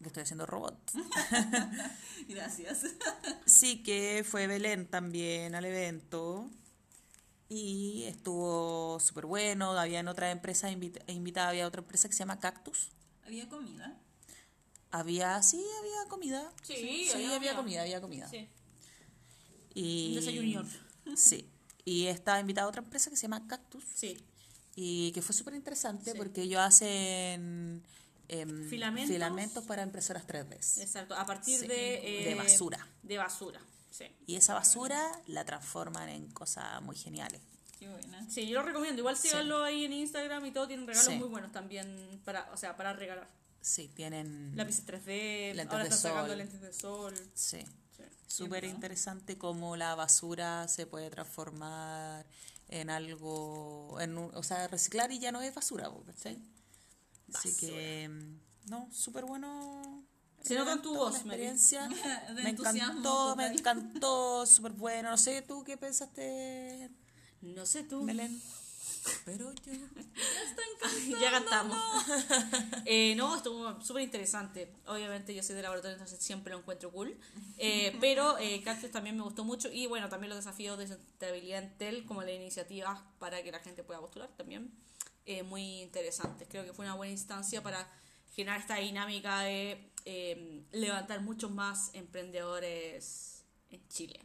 Que estoy haciendo robots. *laughs* Gracias. Sí, que fue Belén también al evento y estuvo súper bueno. Había en otra empresa invita- invitada, había otra empresa que se llama Cactus. Había comida. Había, sí, había comida. Sí, sí, había había, comida. había comida. Sí. Y, Un desayuno. Sí. Y estaba invitada otra empresa que se llama Cactus Sí. y que fue súper interesante Sí. porque ellos hacen em, Filamentos. filamentos para impresoras 3D. Exacto, a partir Sí, de... de eh, basura. De basura, sí. Y esa basura la transforman en cosas muy geniales. Qué buena. Sí, yo lo recomiendo. Igual síganlo ahí en Instagram y todo. Tienen regalos Sí. muy buenos también para, o sea, para regalar. Sí, tienen... Lápices 3D, Lentes ahora de están sacando sol. lentes de sol. Sí. Sí. Súper bueno. interesante cómo la basura se puede transformar en algo, en un- o sea, reciclar y ya no es basura, ¿cachai? Así Basura. que, mm, no, súper bueno Se nota en tu voz, experiencia. *laughs* Me encantó, me encantó, súper bueno. No sé, ¿tú qué pensaste, No sé tú. Belén? Pero yo... *laughs* ya cantamos. *laughs* Eh, no, estuvo súper interesante. Obviamente yo soy de laboratorio, entonces siempre lo encuentro cool. Eh, *laughs* pero eh, Cactus también me gustó mucho. Y bueno, también los desafíos de sustentabilidad en TEL, como la iniciativa para que la gente pueda postular también. muy interesantes. Creo que fue una buena instancia para generar esta dinámica de eh, levantar muchos más emprendedores en Chile.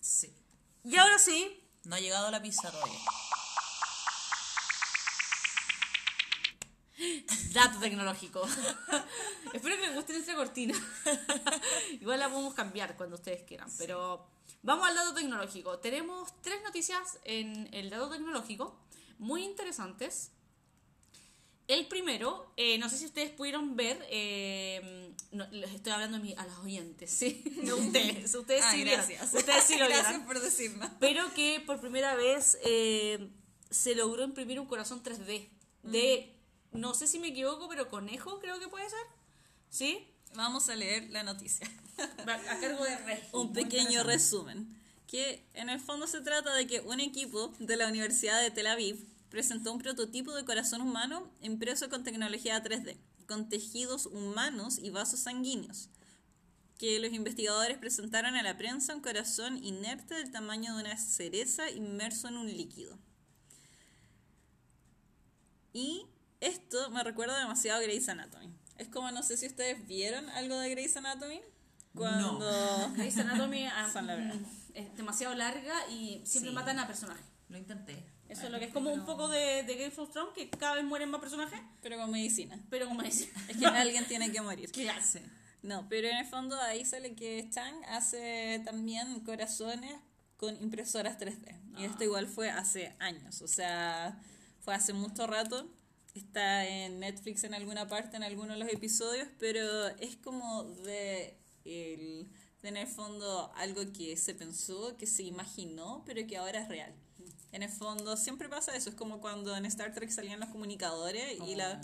Sí. Y ahora sí, No ha llegado la pizza todavía. Dato tecnológico. Espero que les guste nuestra cortina. Igual la podemos cambiar cuando ustedes quieran. Pero vamos al dato tecnológico. Tenemos tres noticias en el dato tecnológico muy interesantes. El primero, eh, no sé si ustedes pudieron ver, eh, no, les estoy hablando a, mi- a los oyentes, ¿sí? *laughs* No ustedes, ustedes Ah, sí gracias. Ustedes sí lo *laughs* Gracias vieron. por decirnos. Pero que por primera vez eh, se logró imprimir un corazón 3D. De, no sé si me equivoco, pero conejo creo que puede ser. ¿Sí? Vamos a leer la noticia. *laughs* A cargo de Rey. Un pequeño resumen. Que en el fondo se trata de que un equipo de la Universidad de Tel Aviv presentó un prototipo de corazón humano impreso con tecnología 3D, con tejidos humanos y vasos sanguíneos. Que los investigadores presentaron a la prensa un corazón inerte del tamaño de una cereza inmerso en un líquido. Y esto me recuerda demasiado a Grey's Anatomy. Es como, no sé si ustedes vieron algo de Grey's Anatomy. Cuando... *laughs* Grey's Anatomy ah, *laughs* mm, es demasiado larga y siempre Sí. matan a personajes. Lo intenté. Eso es lo que es como un poco de, de Game of Thrones, que cada vez mueren más personajes, Pero con medicina. pero como dice. *laughs* Es que *laughs* alguien tiene que morir. Claro. Sí. No, pero en el fondo ahí sale que Chang hace también corazones con impresoras 3D. Y esto igual fue hace años, o sea, fue hace mucho rato. Está en Netflix en alguna parte, en alguno de los episodios, pero es como de, el, de en el fondo algo que se pensó, que se imaginó, pero que ahora es real. En el fondo siempre pasa eso, es como cuando en Star Trek salían los comunicadores y la...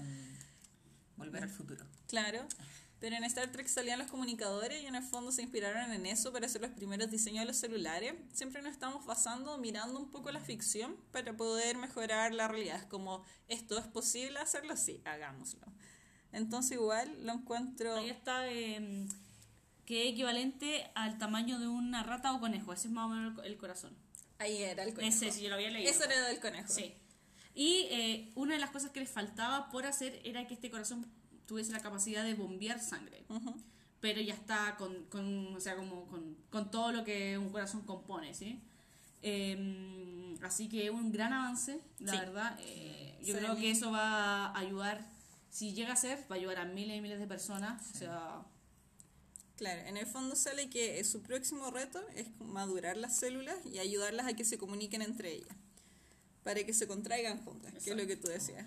Volver al futuro. Claro. Pero en Star Trek salían los comunicadores y en el fondo se inspiraron en eso para hacer los primeros diseños de los celulares. Siempre nos estamos basando, mirando un poco la ficción para poder mejorar la realidad. Es como, esto es posible hacerlo, sí, hagámoslo. Entonces igual lo encuentro... Ahí está, eh, que es equivalente al tamaño de una rata o conejo. Ese es más o menos el corazón. Ahí era el conejo. Ese, si yo lo había leído. Eso era del conejo. Sí. Y eh, una de las cosas que les faltaba por hacer era que este corazón tuviese la capacidad de bombear sangre. Ujú. Pero ya está con, con, o sea, como con, con todo lo que un corazón compone, ¿sí? Eh, así que un gran avance, la Sí. verdad. Eh, yo creo que eso va a ayudar, si llega a ser, va a ayudar a miles y miles de personas. O sea, Claro, en el fondo sale que su próximo reto es madurar las células y ayudarlas a que se comuniquen entre ellas, para que se contraigan juntas, que es lo que tú decías.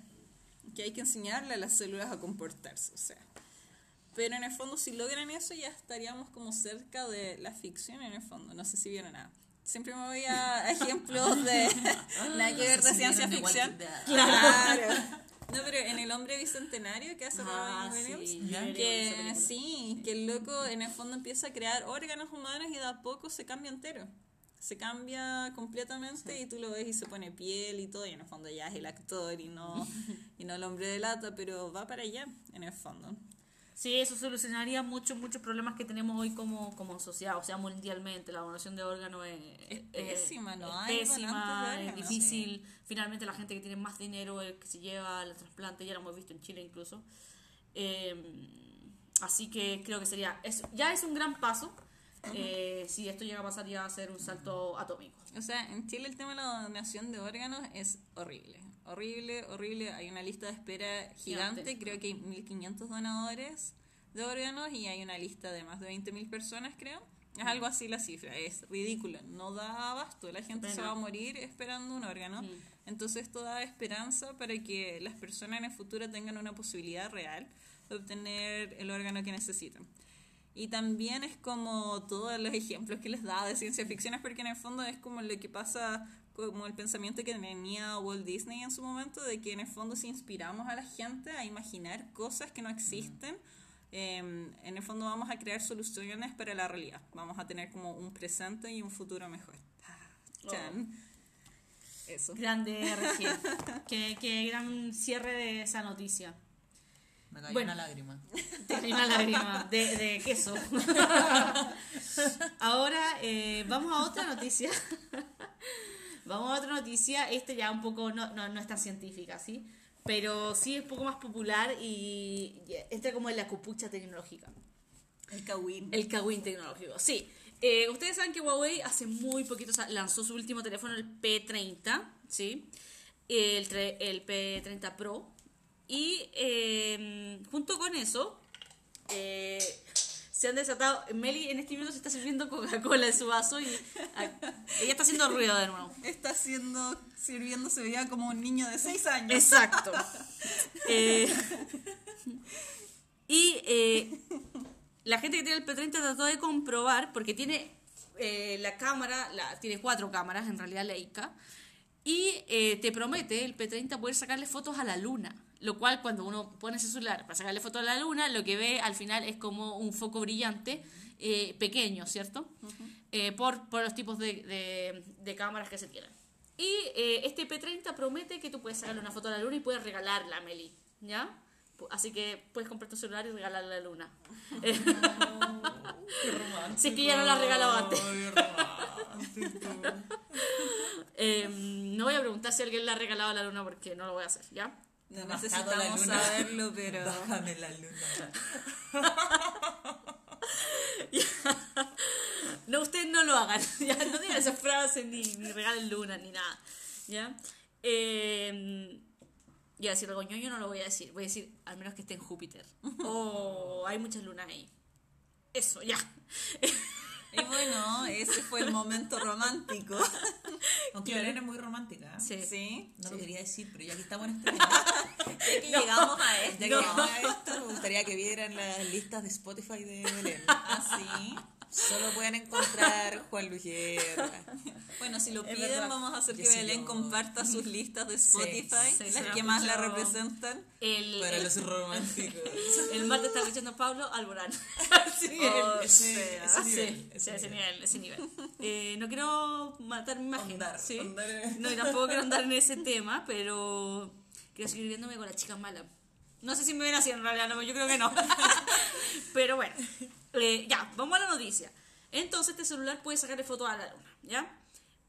Que hay que enseñarle a las células a comportarse, o sea. Pero en el fondo, si logran eso, ya estaríamos como cerca de la ficción en el fondo. No sé si vieron nada. Siempre me voy a *laughs* ejemplos de *laughs* la que ver de ciencia ficción. Claro. No, pero en El Hombre Bicentenario que hace Ah, Robin Williams, sí, Ya. que sí, que el loco en el fondo empieza a crear órganos humanos y de a poco se cambia entero. Se cambia completamente y tú lo ves y se pone piel y todo, y en el fondo ya es el actor y no, y no el hombre de lata, pero va para allá, en el fondo. Sí, eso solucionaría muchos, muchos problemas que tenemos hoy como, como sociedad, o sea, mundialmente. La donación de órganos es, Es es- pésima, no es pésima, es difícil. Finalmente la gente que tiene más dinero es el que se lleva al trasplante, ya lo hemos visto en Chile incluso. Eh, así que creo que sería, es, ya es un gran paso. Eh, si esto llega a pasar ya va a ser un salto atómico. O sea, en Chile el tema de la donación de órganos es horrible. Horrible, horrible. Hay una lista de espera gigante. Creo que hay 1.500 donadores de órganos y hay una lista de más de 20.000 personas, creo. Es algo así la cifra. Es ridículo. No da abasto. La gente se va a morir esperando un órgano. Entonces esto da esperanza para que las personas en el futuro tengan una posibilidad real de obtener el órgano que necesitan. Y también es como todos los ejemplos que les da de ciencia ficción, es porque en el fondo es como lo que pasa, como el pensamiento que tenía Walt Disney en su momento, de que en el fondo si inspiramos a la gente a imaginar cosas que no existen, eh, en el fondo vamos a crear soluciones para la realidad. Vamos a tener como un presente y un futuro mejor. Chan. Eso. Grande RG. *laughs* qué, qué gran cierre de esa noticia. Me cayó Bueno. una lágrima. *laughs* Te caí una lágrima de, de queso. *laughs* Ahora eh, vamos a otra noticia. Vamos a otra noticia. Este ya un poco no, no, no es tan científica, ¿sí? Pero sí es un poco más popular y entra como en la cupucha tecnológica. El Kawin. El Kawin tecnológico, sí. Eh, ustedes saben que Huawei hace muy poquito lanzó su último teléfono, el P30, ¿sí? El, el P30 Pro. Y eh, junto con eso, eh, se han desatado. Meli en este minuto se está sirviendo Coca-Cola en su vaso y ella está haciendo ruido de nuevo. Está haciendo, sirviendo, se veía como un niño de 6 años. Exacto. *laughs* Eh, y eh, la gente que tiene el P30 trató de comprobar, porque tiene eh, la cámara, la, tiene cuatro cámaras, en realidad Leica, y te promete el P30 poder sacarle fotos a la luna. Lo cual, cuando uno pone ese celular para sacarle fotos a la luna, lo que ve al final es como un foco brillante eh, pequeño, ¿cierto? Eh, por, por los tipos de, de- de cámaras que se tienen. Y eh, este P30 promete que tú puedes sacarle una foto a la luna y puedes regalarla a Meli, ¿ya? Así que puedes comprar tu celular y regalarle a la luna. *laughs* Qué romántico. Si es que ya no la has regalado antes. *laughs* Eh, no voy a preguntar si alguien le ha regalado a la luna porque no lo voy a hacer, ¿ya? No necesitamos la luna. saberlo, pero... *laughs* Bájame la luna. *laughs* No, ustedes no lo hagan. *laughs* Ya no digan esas frases ni, ni regalen luna ni nada. ¿Ya? Eh, y a decir algo ñoño no lo voy a decir. Voy a decir, al menos que esté en Júpiter. O hay muchas lunas ahí. Eso, ya. *laughs* Y bueno, ese fue el momento romántico. Aunque Belén es muy romántica. Sí. Sí. No lo quería decir, pero ya que estamos en este *laughs* Ya que *laughs* llegamos a esto. ya que llegamos a esto, me gustaría que vieran las listas de Spotify de Belén. Así. Solo pueden encontrar Juan Luis Guerra. Bueno, si lo Es piden, verdad. vamos a hacer que Belén comparta sus listas de Spotify, sí, las que más la representan. El, Para el, los románticos. *laughs* el martes está escuchando Pablo Alborán. *laughs* sí, *laughs* Oh, el- ese- sea. ese sí, nivel, sí, ese ese nivel. nivel, ese nivel. Eh, no quiero matar mi imagen. Ahondar, ¿sí? ahondar en- No, y tampoco quiero andar en ese tema, pero quiero seguir viéndome con la chica mala. No sé si me ven así en realidad, no, yo creo que no. pero bueno, eh, ya, vamos a la noticia. Entonces este celular puede sacarle fotos a la luna, ¿ya?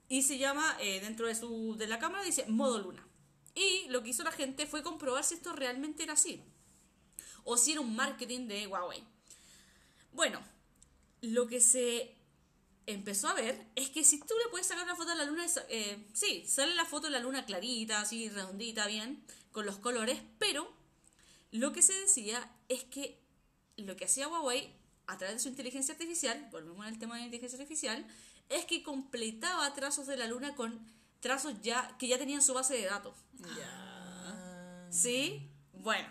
Y se llama, eh, dentro de, su, de la cámara dice modo luna. Y lo que hizo la gente fue comprobar si esto realmente era así. O si era un marketing de Huawei. Bueno, lo que se empezó a ver es que si tú le puedes sacar una foto a la luna, eh, sí, sale la foto de la luna clarita, así redondita, bien, con los colores, pero lo que se decía es que lo que hacía Huawei a través de su inteligencia artificial, volvemos al tema de la inteligencia artificial, es que completaba trazos de la luna con trazos ya que ya tenían su base de datos. ¿Sí? Bueno.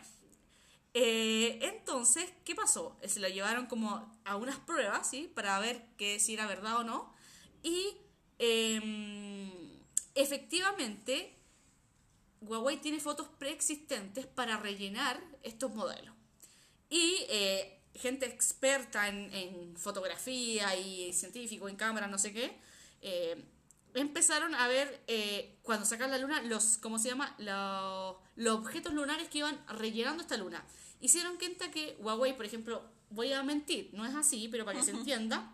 Eh, entonces, ¿qué pasó? Se lo llevaron como a unas pruebas, ¿sí? Para ver que si era verdad o no. Y em, efectivamente, Huawei tiene fotos preexistentes para rellenar estos modelos. Y eh, gente experta en, en fotografía y científico en cámara, no sé qué, eh, empezaron a ver eh, cuando sacan la luna los, ¿cómo se llama? Los, los objetos lunares que iban rellenando esta luna. Hicieron cuenta que Huawei, por ejemplo, voy a mentir, no es así, pero para que se entienda,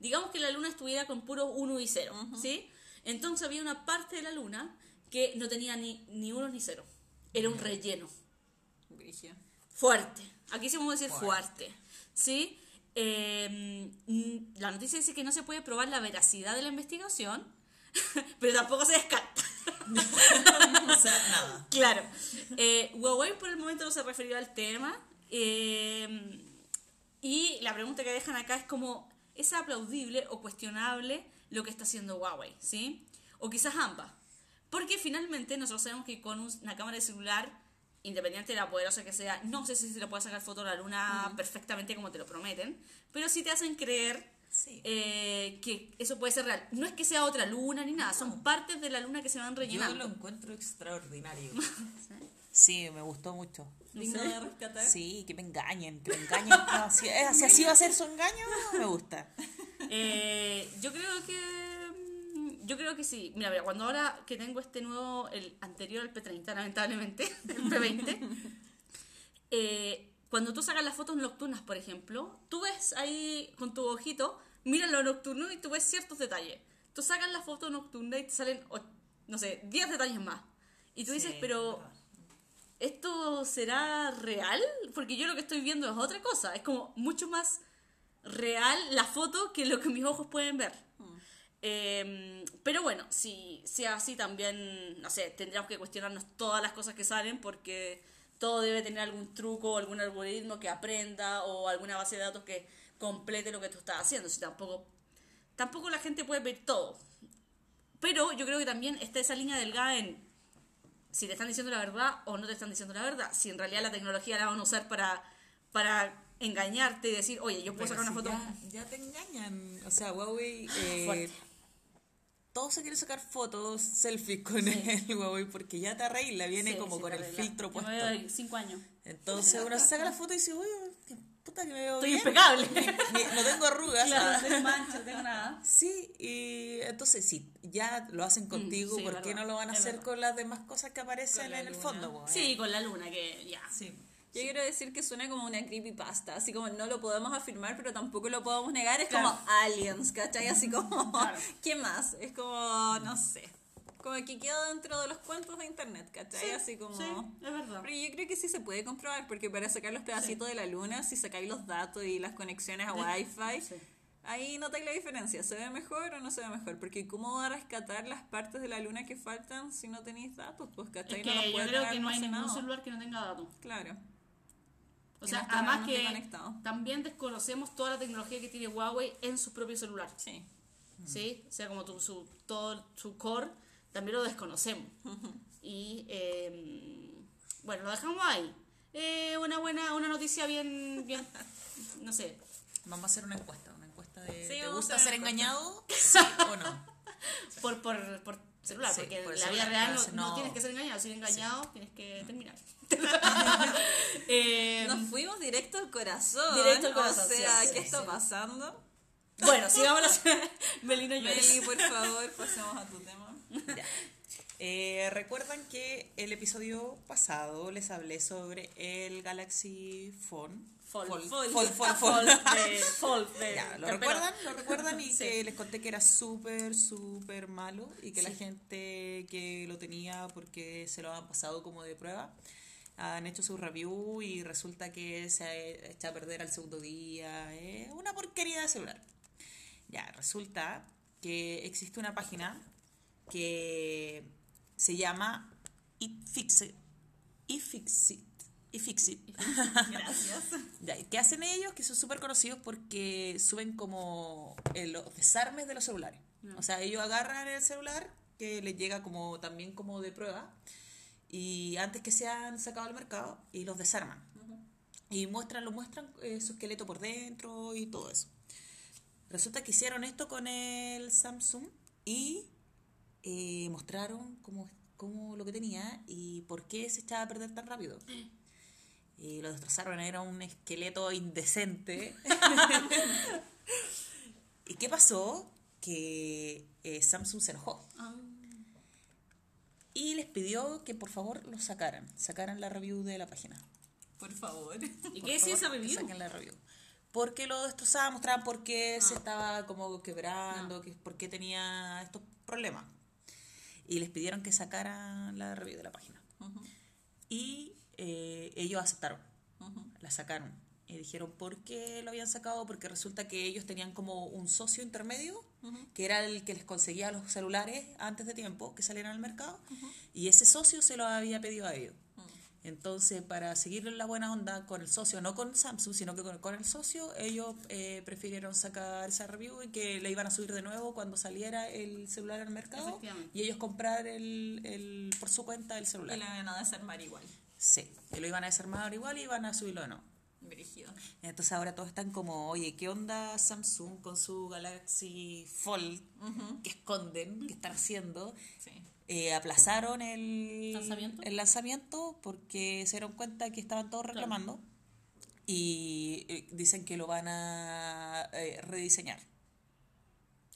digamos que la luna estuviera con puro 1 y 0, ¿sí? Entonces había una parte de la luna que no tenía ni, ni unos ni cero. Era un relleno. Brigio. Fuerte. Aquí sí vamos a decir fuerte. ¿Sí? Eh, la noticia dice que no se puede probar la veracidad de la investigación, *laughs* pero tampoco se descarta. *laughs* O sea, nada. Claro. Eh, Huawei por el momento no se refirió al tema. eh, y la pregunta que dejan acá es como, ¿es aplaudible o cuestionable lo que está haciendo Huawei? ¿Sí? O quizás ambas. Porque finalmente nosotros sabemos que con un- una cámara de celular, independiente de la poderosa que sea, no sé si se le puede sacar foto a la luna perfectamente como te lo prometen, pero sí te hacen creer Sí. eh, que eso puede ser real. No es que sea otra luna ni nada, son partes de la luna que se van Yo rellenando. lo encuentro extraordinario. *laughs* Sí, me gustó mucho. Digno de rescatar. Sí, que me engañen, que me engañen. *laughs* No, si así va a ser su engaño, me gusta. Eh, yo creo que. Yo creo que sí. Mira, mira, cuando ahora que tengo este nuevo, el anterior al P30, lamentablemente, *laughs* el P20, eh, cuando tú sacas las fotos nocturnas, por ejemplo, tú ves ahí con tu ojito, miras lo nocturno y tú ves ciertos detalles. Tú sacas la foto nocturna y te salen, no sé, 10 detalles más. Y tú dices, pero. ¿esto será real? Porque yo lo que estoy viendo es otra cosa. Es como mucho más real la foto que lo que mis ojos pueden ver. Eh, pero bueno, si sea así también, no sé, tendríamos que cuestionarnos todas las cosas que salen porque todo debe tener algún truco o algún algoritmo que aprenda o alguna base de datos que complete lo que tú estás haciendo. Si tampoco, tampoco la gente puede ver todo. Pero yo creo que también está esa línea delgada en si te están diciendo la verdad o no te están diciendo la verdad. Si en realidad la tecnología la van a usar para, para engañarte y decir, oye, yo puedo Pero sacar una si foto. Ya, ya te engañan. O sea, Huawei. eh, Fuerte. Todos se quieren sacar fotos, selfies con el *laughs* Huawei porque ya te arregla, viene Sí, como sí, con el arregla. filtro puesto. me veo de cinco años. Entonces uno se saca la foto y dice, uy, qué puta que me veo Estoy bien. impecable. *laughs* No tengo arrugas. claro, *laughs* no tengo mancha, no tengo nada. Sí, y entonces si ya lo hacen contigo, Mm, sí, ¿por qué verdad, no lo van a hacer verdad. con las demás cosas que aparecen en el fondo? po, eh? Sí, con la luna, que ya. Sí. Yo quiero decir que suena como una creepypasta, así como no lo podemos afirmar, pero tampoco lo podemos negar, es Claro. como aliens, ¿cachai? Así como, *laughs* Claro. *laughs* ¿qué más? Es como, no sé, como que queda dentro de los cuentos de internet, ¿cachai? así como... Sí, es verdad. Pero yo creo que sí se puede comprobar, porque para sacar los pedacitos de la luna, si sacáis los datos y las conexiones a Wi-Fi, Sí. ahí notáis la diferencia. ¿Se ve mejor o no se ve mejor? Porque ¿cómo va a rescatar las partes de la luna que faltan si no tenéis datos? Pues, ¿cachai? Es no los que yo puede creo que no hay ningún celular que no tenga datos. Claro. O sea, además que conectado. también desconocemos toda la tecnología que tiene Huawei en su propio celular. Sí. ¿Sí? O sea, como tu, su, todo su core, también lo desconocemos. *laughs* Y eh, bueno, lo dejamos ahí. Eh, una buena, una noticia bien, bien, no sé. Vamos a hacer una encuesta, una encuesta de Sí, ¿te gusta ser engañado? *laughs* ¿Sí o no? Por, por, por celular, porque por en la vida real no, claro, no no. tienes que ser engañado. Si eres engañado, tienes que terminar. *laughs* Eh, Nos fuimos directo al corazón. Directo al corazón, O sea, sí, ¿qué sí, está sí. pasando? bueno, sigamos la *laughs* Melino Meli, por favor, pasemos a tu tema. Ya. Eh, Recuerdan que el episodio pasado les hablé sobre el Galaxy Phone. Fold. Fold, Fold. fold, fold, de, *laughs* Ya, ¿Lo recuerdan? ¿Lo recuerdan? Y Sí. que les conté que era súper, súper malo y que la Sí. gente que lo tenía porque se lo han pasado como de prueba han hecho su review y resulta que se ha echado a perder al segundo día. Es una porquería de celular. Ya, resulta que existe una página que se llama iFixit. iFixit. iFixit. Gracias. *laughs* Ya, ¿Qué hacen ellos? Que son súper conocidos porque suben como eh, los desarmes de los celulares. O sea, ellos agarran el celular que les llega como también como de prueba y antes que sean sacados al mercado y los desarman. Y muestran, lo muestran eh, su esqueleto por dentro y todo eso. Resulta que hicieron esto con el Samsung y eh, mostraron cómo, cómo lo que tenía y por qué se echaba a perder tan rápido. *gasps* Y lo destrozaron, era un esqueleto indecente. *laughs* *laughs* ¿Y qué pasó? Que eh, Samsung se enojó y les pidió que por favor lo sacaran, sacaran la review de la página. Por favor. *laughs* ¿Y Por qué decía esa review? Saquen la review. Porque lo destrozaba, mostraban por qué se estaba como quebrando, que, por qué tenía estos problemas. Y les pidieron que sacaran la review de la página. Y eh, ellos aceptaron, la sacaron. Y dijeron por qué lo habían sacado, porque resulta que ellos tenían como un socio intermedio, que era el que les conseguía los celulares antes de tiempo que salieran al mercado, y ese socio se lo había pedido a ellos. Entonces, para seguir la buena onda con el socio, no con Samsung, sino que con, con el socio, ellos eh, prefirieron sacar esa review y que le iban a subir de nuevo cuando saliera el celular al mercado y ellos comprar el, el, por su cuenta el celular. Y la van a desarmar igual. Sí, y lo iban a desarmar igual y iban a subirlo de nuevo. Brígido. Entonces ahora todos están como, oye, ¿qué onda Samsung con su Galaxy Fold que esconden, que están haciendo? Sí. Eh, aplazaron el ¿Lanzamiento? el lanzamiento porque se dieron cuenta que estaban todos reclamando y eh, dicen que lo van a eh, rediseñar.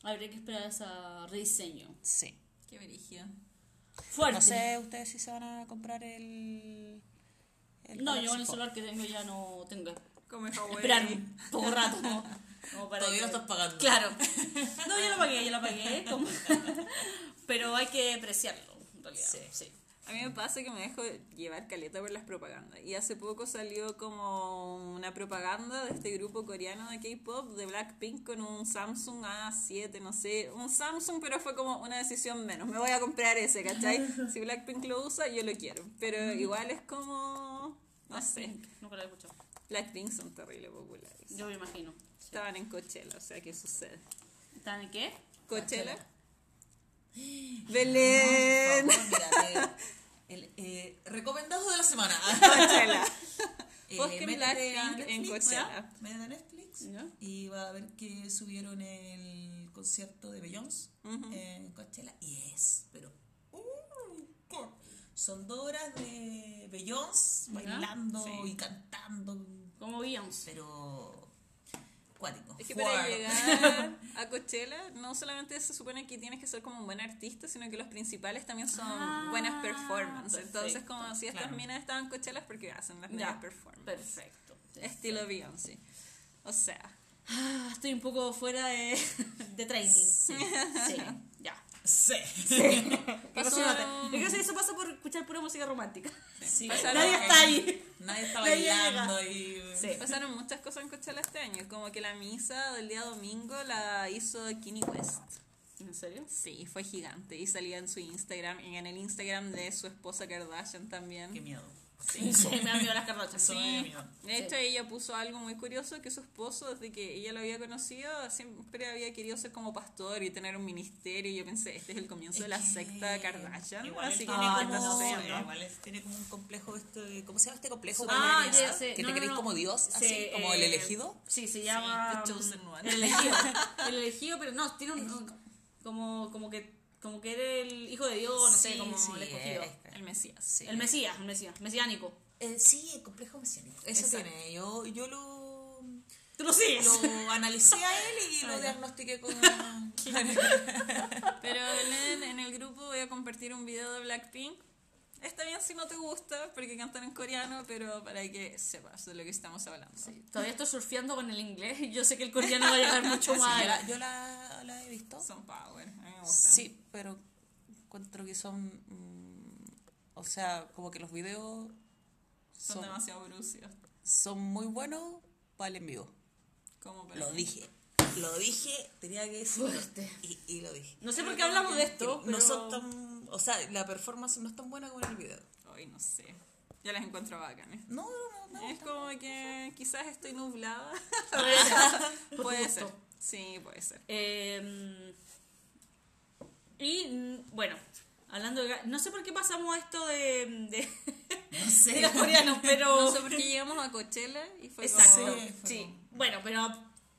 Habría que esperar ese rediseño. Sí. Qué brígido. Fuerte. No sé ustedes si se van a comprar el... el No, yo con el celular que tengo ya no tengo Huawei. esperar un poco rato. como- como para Todavía que- lo estás pagando. Claro. *laughs* No, yo lo pagué, yo lo pagué. como- *laughs* Pero hay que apreciarlo, en realidad. Sí. sí. A mí me pasa que me dejo llevar caleta por las propagandas. Y hace poco salió como una propaganda de este grupo coreano de K-pop, de Blackpink, con un Samsung A7, no sé. Un Samsung, pero fue como una decisión menos. Me voy a comprar ese, ¿cachai? *laughs* Si Blackpink lo usa, yo lo quiero. Pero igual es como. *laughs* No sé. Nunca lo he escuchado. Blackpink son terrible populares. Yo me imagino. Estaban en Coachella, o sea, ¿qué sucede? ¿Están en qué? ¿Coachella? Por ¡Belén! favor, mira, te- el eh, recomendado de la semana. *laughs* Coachella. Eh, métete a Blackpink en Netflix, Coachella. a Netflix Ya. y va a ver que subieron el concierto de Beyoncé en Coachella y es, pero son dos horas de Beyoncé bailando Sí. y cantando, Como Beyoncé. pero cuático. Es que para llegar *laughs* a Coachella no solamente se supone que tienes que ser como un buen artista, sino que los principales también son Ah, buenas performances. Entonces, como si estas claro. minas estaban en Coachella es porque hacen las mejores Ya. performances. Perfecto. Estilo Beyoncé. O sea, Ah, estoy un poco fuera de, *laughs* de training. Sí. Sí. *laughs* Ya. Sí. Eso se nota. Yo creo que eso pasa por escuchar pura música romántica. Sí. Pasaron- Nadie está ahí. Nadie está Nadie bailando y... Sí. pasaron muchas cosas en Coachella este año. Como que la misa del día domingo la hizo Kanye West. ¿En serio? Sí, fue gigante. Y salía en su Instagram y en el Instagram de su esposa Kardashian también. Qué miedo. Sí, sí, me han las da Sí, de hecho ella puso algo muy curioso que su esposo, desde que ella lo había conocido, siempre había querido ser como pastor y tener un ministerio. Y yo pensé, este es el comienzo de la secta Kardashian. Igual así que tiene como, sí, ¿no? igual tiene como un complejo este, ¿cómo se llama este complejo? Ah, Cuando ya sé. que No, te no, no. como Dios, así, Sí, como el eh, elegido. Sí, se llama. The Chosen One. El elegido. *laughs* El elegido, pero no, tiene un. un- como, como que como que eres el hijo de Dios, no sé, Sí, como sí, el escogido. eh, el Mesías. Sí. El Mesías, el Mesías, mesiánico. Eh, sí, el complejo mesiánico. Eso Exacto. tiene. Yo, yo lo, Tú lo sigues. lo analicé a él y lo diagnostiqué con... *laughs* Pero Belén, en el grupo voy a compartir un video de Blackpink. Está bien si no te gusta, porque cantan en coreano, pero para que sepas de lo que estamos hablando. Todavía estoy surfeando con el inglés y yo sé que el coreano va a llegar mucho *laughs* Sí, más. yo la, yo la, la he visto. Son power, gustan. Sí, pero encuentro que son... mm, o sea, como que los videos Son, son, demasiado brucios. son muy buenos para el en vivo. Para Lo dije. Lo dije, tenía que decirlo. Y, y lo dije. No sé por qué hablamos de esto, No son tan... O sea, la performance no es tan buena como en el video. Ay, no sé. Ya las encuentro bacanes. No, no, no. Es como que quizás estoy nublada. *laughs* *laughs* Puede ser. Sí, puede ser. Eh, y mm, bueno, hablando de. No sé por qué pasamos a esto de. de, *laughs* No sé. *laughs* de los coreanos, pero. No sé por qué llegamos a Coachella y fue Exacto. como... Sí, fue Sí. como- Bueno, pero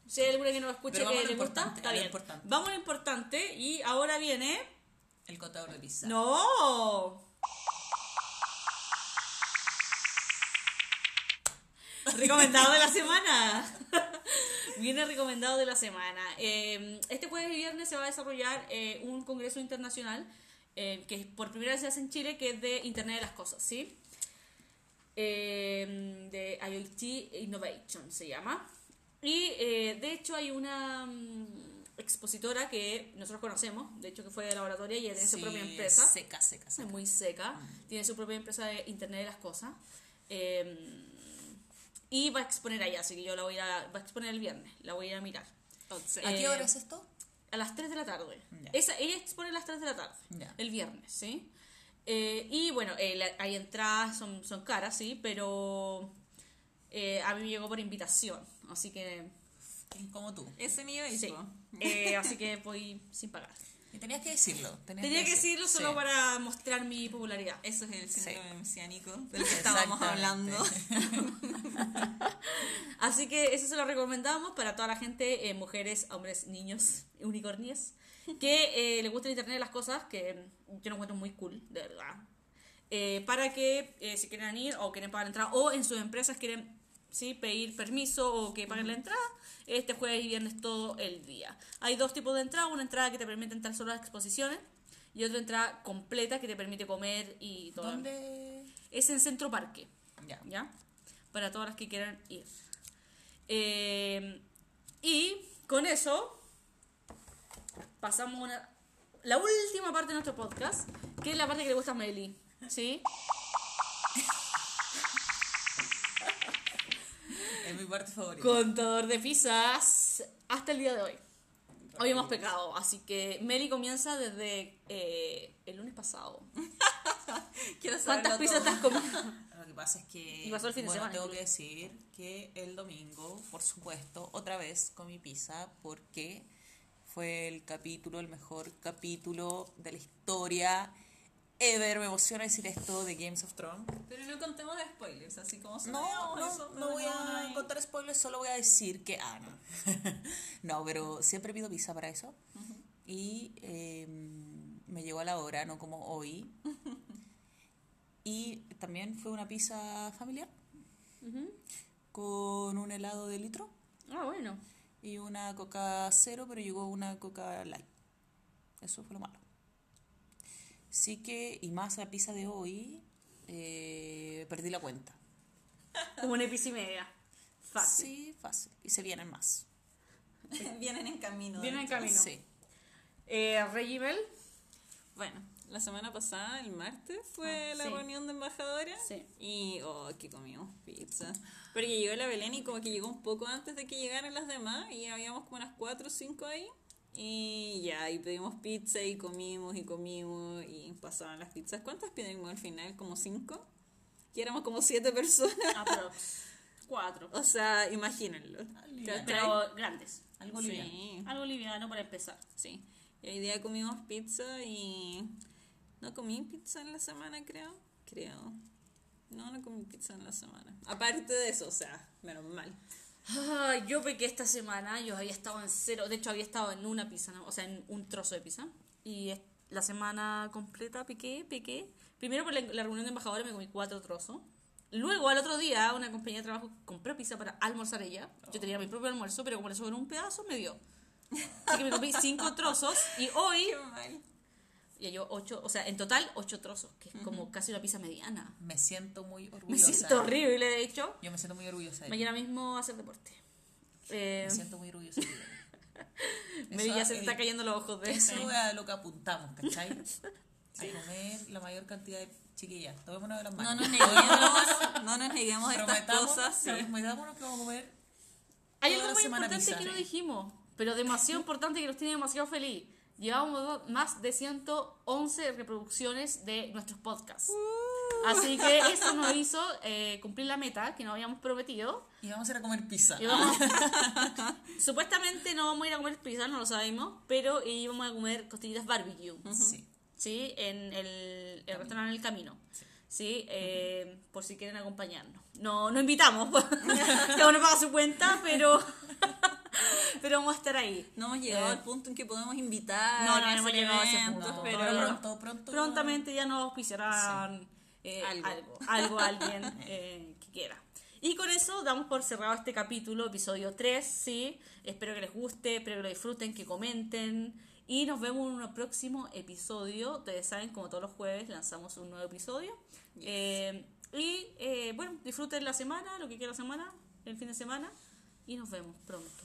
si hay alguna que no lo escuche que a le gusta, importante, está bien. importante. Vamos a lo importante y ahora viene. El contador de pizza. ¡No! *laughs* Recomendado de la semana. Viene recomendado de la semana. Eh, este jueves y viernes se va a desarrollar eh, un congreso internacional eh, que por primera vez se hace en Chile, que es de Internet de las Cosas, ¿sí? Eh, de IoT Innovation se llama. Y eh, de hecho hay una mm, expositora que nosotros conocemos, de hecho que fue de laboratorio y ella tiene su Sí, propia empresa Seca, seca, seca. es muy seca, tiene su propia empresa de Internet de las Cosas. eh, y va a exponer allá, así que yo la voy a, va a exponer el viernes, la voy a ir a mirar. ¿A Eh, qué hora es esto? A las 3 de la tarde. Esa, ella expone a las 3 de la tarde, el viernes, ¿sí? Eh, y bueno, eh, la- hay entradas, son, son caras, ¿sí? Pero eh, a mí me llegó por invitación, así que, Como tú. Ese nivel, sí. po. Eh, así que voy sin pagar. Y tenías que decirlo. tenías Tenía que decirlo solo sí. para mostrar mi popularidad. Eso es el síndrome Sí. mesiánico del que estábamos hablando. *laughs* Así que eso se lo recomendamos para toda la gente, eh, mujeres, hombres, niños, unicornios, que eh, les gusten internet las cosas que yo no encuentro muy cool, de verdad. Eh, para que eh, si quieren ir o quieren pagar entrada o en sus empresas quieren sí pedir permiso o que paguen la entrada, este jueves y viernes todo el día. Hay dos tipos de entrada, una entrada que te permite entrar solo a las exposiciones y otra entrada completa que te permite comer y todo. ¿Dónde? Es en Centro Parque. Ya. ¿ya? Para todas las que quieran ir. Eh, y con eso pasamos a la última parte de nuestro podcast, que es la parte que le gusta a Meli, ¿sí? Es mi parte favorita. Contador de pizzas hasta el día de hoy. Hoy hemos pecado, así que Meli comienza desde eh, el lunes pasado. *laughs* Quiero ¿Cuántas pizzas has comido? *laughs* Lo que pasa es que. Y pasó el fin de bueno, semana, tengo incluso. que decir que el domingo, por supuesto, otra vez comí pizza porque fue el capítulo, el mejor capítulo de la historia ever. Me emociona decir esto de Games of Thrones. Pero no contemos de spoilers, así como No, sonamos, no, eso, no voy a contar spoilers, solo voy a decir que. Ah, no. *laughs* no, pero siempre pido pizza para eso. Y eh, me llegó a la hora, no como hoy. *laughs* y también fue una pizza familiar con un helado de litro Ah, bueno. y una coca cero, pero llegó una coca light. Eso fue lo malo. Así que, y más la pizza de hoy, eh, perdí la cuenta. *laughs* Como una pizza y media. Fácil. Sí, fácil. Y se vienen más. *laughs* Vienen en camino. Vienen en camino. Sí. Eh, Regibel. Bueno, la semana pasada, el martes, fue Ah, la sí. reunión de embajadores. Sí. Y, oh, que comimos pizza. Porque llegó la Belén y como que llegó un poco antes de que llegaran las demás. Y habíamos como unas 4 o 5 ahí. Y ya, y pedimos pizza y comimos y comimos y pasaban las pizzas. ¿Cuántas pedimos al final? ¿Como 5? Y éramos como 7 personas. Aprox. Cuatro. O sea, imagínenlo. Pero grandes. Algo Sí. liviano. Algo liviano para empezar. Sí. Y hoy día comimos pizza y no comí pizza en la semana, creo. Creo. No, no comí pizza en la semana. Aparte de eso, o sea, menos mal. Ay, yo pequé esta semana, yo había estado en cero, de hecho había estado en una pizza, ¿no? o sea, en un trozo de pizza. Y la semana completa pequé, pequé. Primero por la, la reunión de embajadores me comí cuatro trozos. Luego, al otro día, una compañía de trabajo compró pizza para almorzar ella. Yo tenía mi propio almuerzo, pero como le sobró un pedazo, me dio. Así que me comí cinco trozos y *laughs* hoy. Y yo ocho, o sea, en total ocho trozos, que es como casi una pizza mediana. Me siento muy *laughs* orgullosa. Me siento horrible, de hecho. Yo me siento muy orgullosa de. Mañana mismo a hacer deporte. Eh, Me siento muy orgullosa *laughs* Eso, ya se le está cayendo los ojos de Eso es a lo que apuntamos, ¿cachai? *laughs* A comer la mayor cantidad de chiquillas. Tomémonos de las No manos. nos neguemos, no nos neguemos estas cosas. Sí. prometámonos que vamos a comer Hay algo muy importante pizza. que no dijimos, pero demasiado importante que nos tiene demasiado feliz. Llevamos más de 111 reproducciones de nuestros podcasts. Así que eso nos hizo eh, cumplir la meta que nos habíamos prometido. y vamos a ir a comer pizza. Vamos- *laughs* Supuestamente no vamos a ir a comer pizza, no lo sabemos, pero íbamos a comer costillitas barbecue. Sí. ¿sí? En el, el restaurante El Camino. ¿sí? Eh, por si quieren acompañarnos. No, no invitamos, *laughs* cada uno paga su cuenta, pero, *laughs* pero vamos a estar ahí. No hemos llegado Eh, al punto en que podemos invitar. No, no a hemos llegado a ese punto. pero pronto, pronto. Prontamente ya nos auspiciarán eh, Algo. algo. algo, alguien eh, que quiera. Y con eso damos por cerrado este capítulo, episodio 3, ¿sí? Espero que les guste, espero que lo disfruten, que comenten. Y nos vemos en un próximo episodio. Ustedes saben, como todos los jueves, lanzamos un nuevo episodio. Eh, y eh, bueno, disfruten la semana, lo que queda la semana, el fin de semana. Y nos vemos pronto.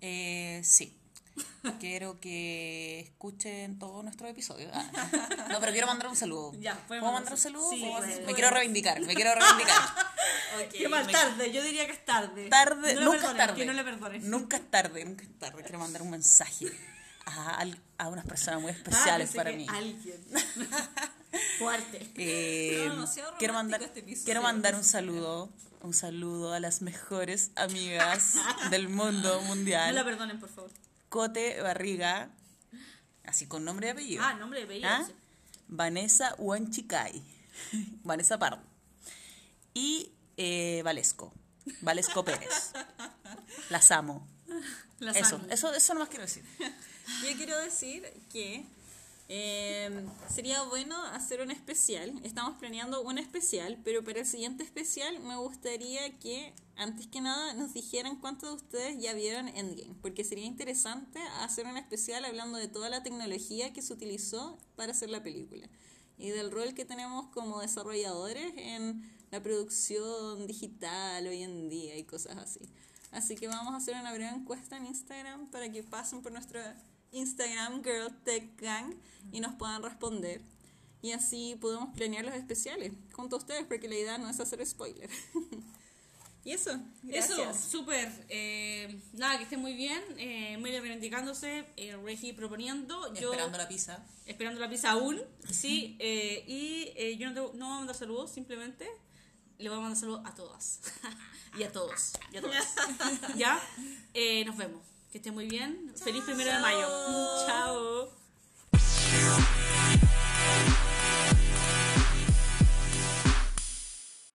Eh, sí. *laughs* Quiero que escuchen todos nuestros episodios. Ah, No, pero quiero mandar un saludo. *laughs* Ya, ¿Puedo mandar un saludo? sí, ¿Puedo- puede. me quiero reivindicar, me quiero reivindicar. *laughs* Qué mal tarde, yo diría que es tarde. Tarde, No nunca es tarde. Que no le perdones. Nunca es tarde, nunca es tarde. Quiero mandar un mensaje a, a unas personas muy Ah, especiales para mí. Alguien. *laughs* Fuerte. Eh, No, quiero, mandar, este quiero mandar un saludo, un saludo a las mejores amigas del mundo *laughs* No la mundial. perdonen, por favor. Cote Barriga, Así con nombre y apellido. Ah, nombre de apellido, ¿Ah? sí. Vanessa Huanchicay. *laughs* Vanessa Pardo. Y eh, Valesco. Valesco Pérez. Las amo. Eso, eso, eso nomás quiero decir. *laughs* Yo quiero decir que eh, sería bueno hacer un especial. Estamos planeando un especial, pero para el siguiente especial me gustaría que, antes que nada, nos dijeran cuántos de ustedes ya vieron Endgame, porque sería interesante hacer un especial hablando de toda la tecnología que se utilizó para hacer la película y del rol que tenemos como desarrolladores en la producción digital hoy en día y cosas así. Así que vamos a hacer una breve encuesta en Instagram para que pasen por nuestro Instagram Girl Tech Gang y nos puedan responder. Y así podemos planear los especiales junto a ustedes, porque la idea no es hacer spoiler. *laughs* y eso, Eso, gracias. súper. Eh, nada, que esté muy bien. Eh, Miriam reivindicándose, eh, Regi proponiendo. Yo Esperando la pizza. esperando la pizza aún. Sí, eh, y eh, yo no, te- no voy a mandar saludos, simplemente le voy a mandar saludos a todas. *laughs* y a todos. Y a todas. *laughs* ¿Ya? Eh, nos vemos. Que esté muy bien. Feliz primero de mayo. *laughs* Chao.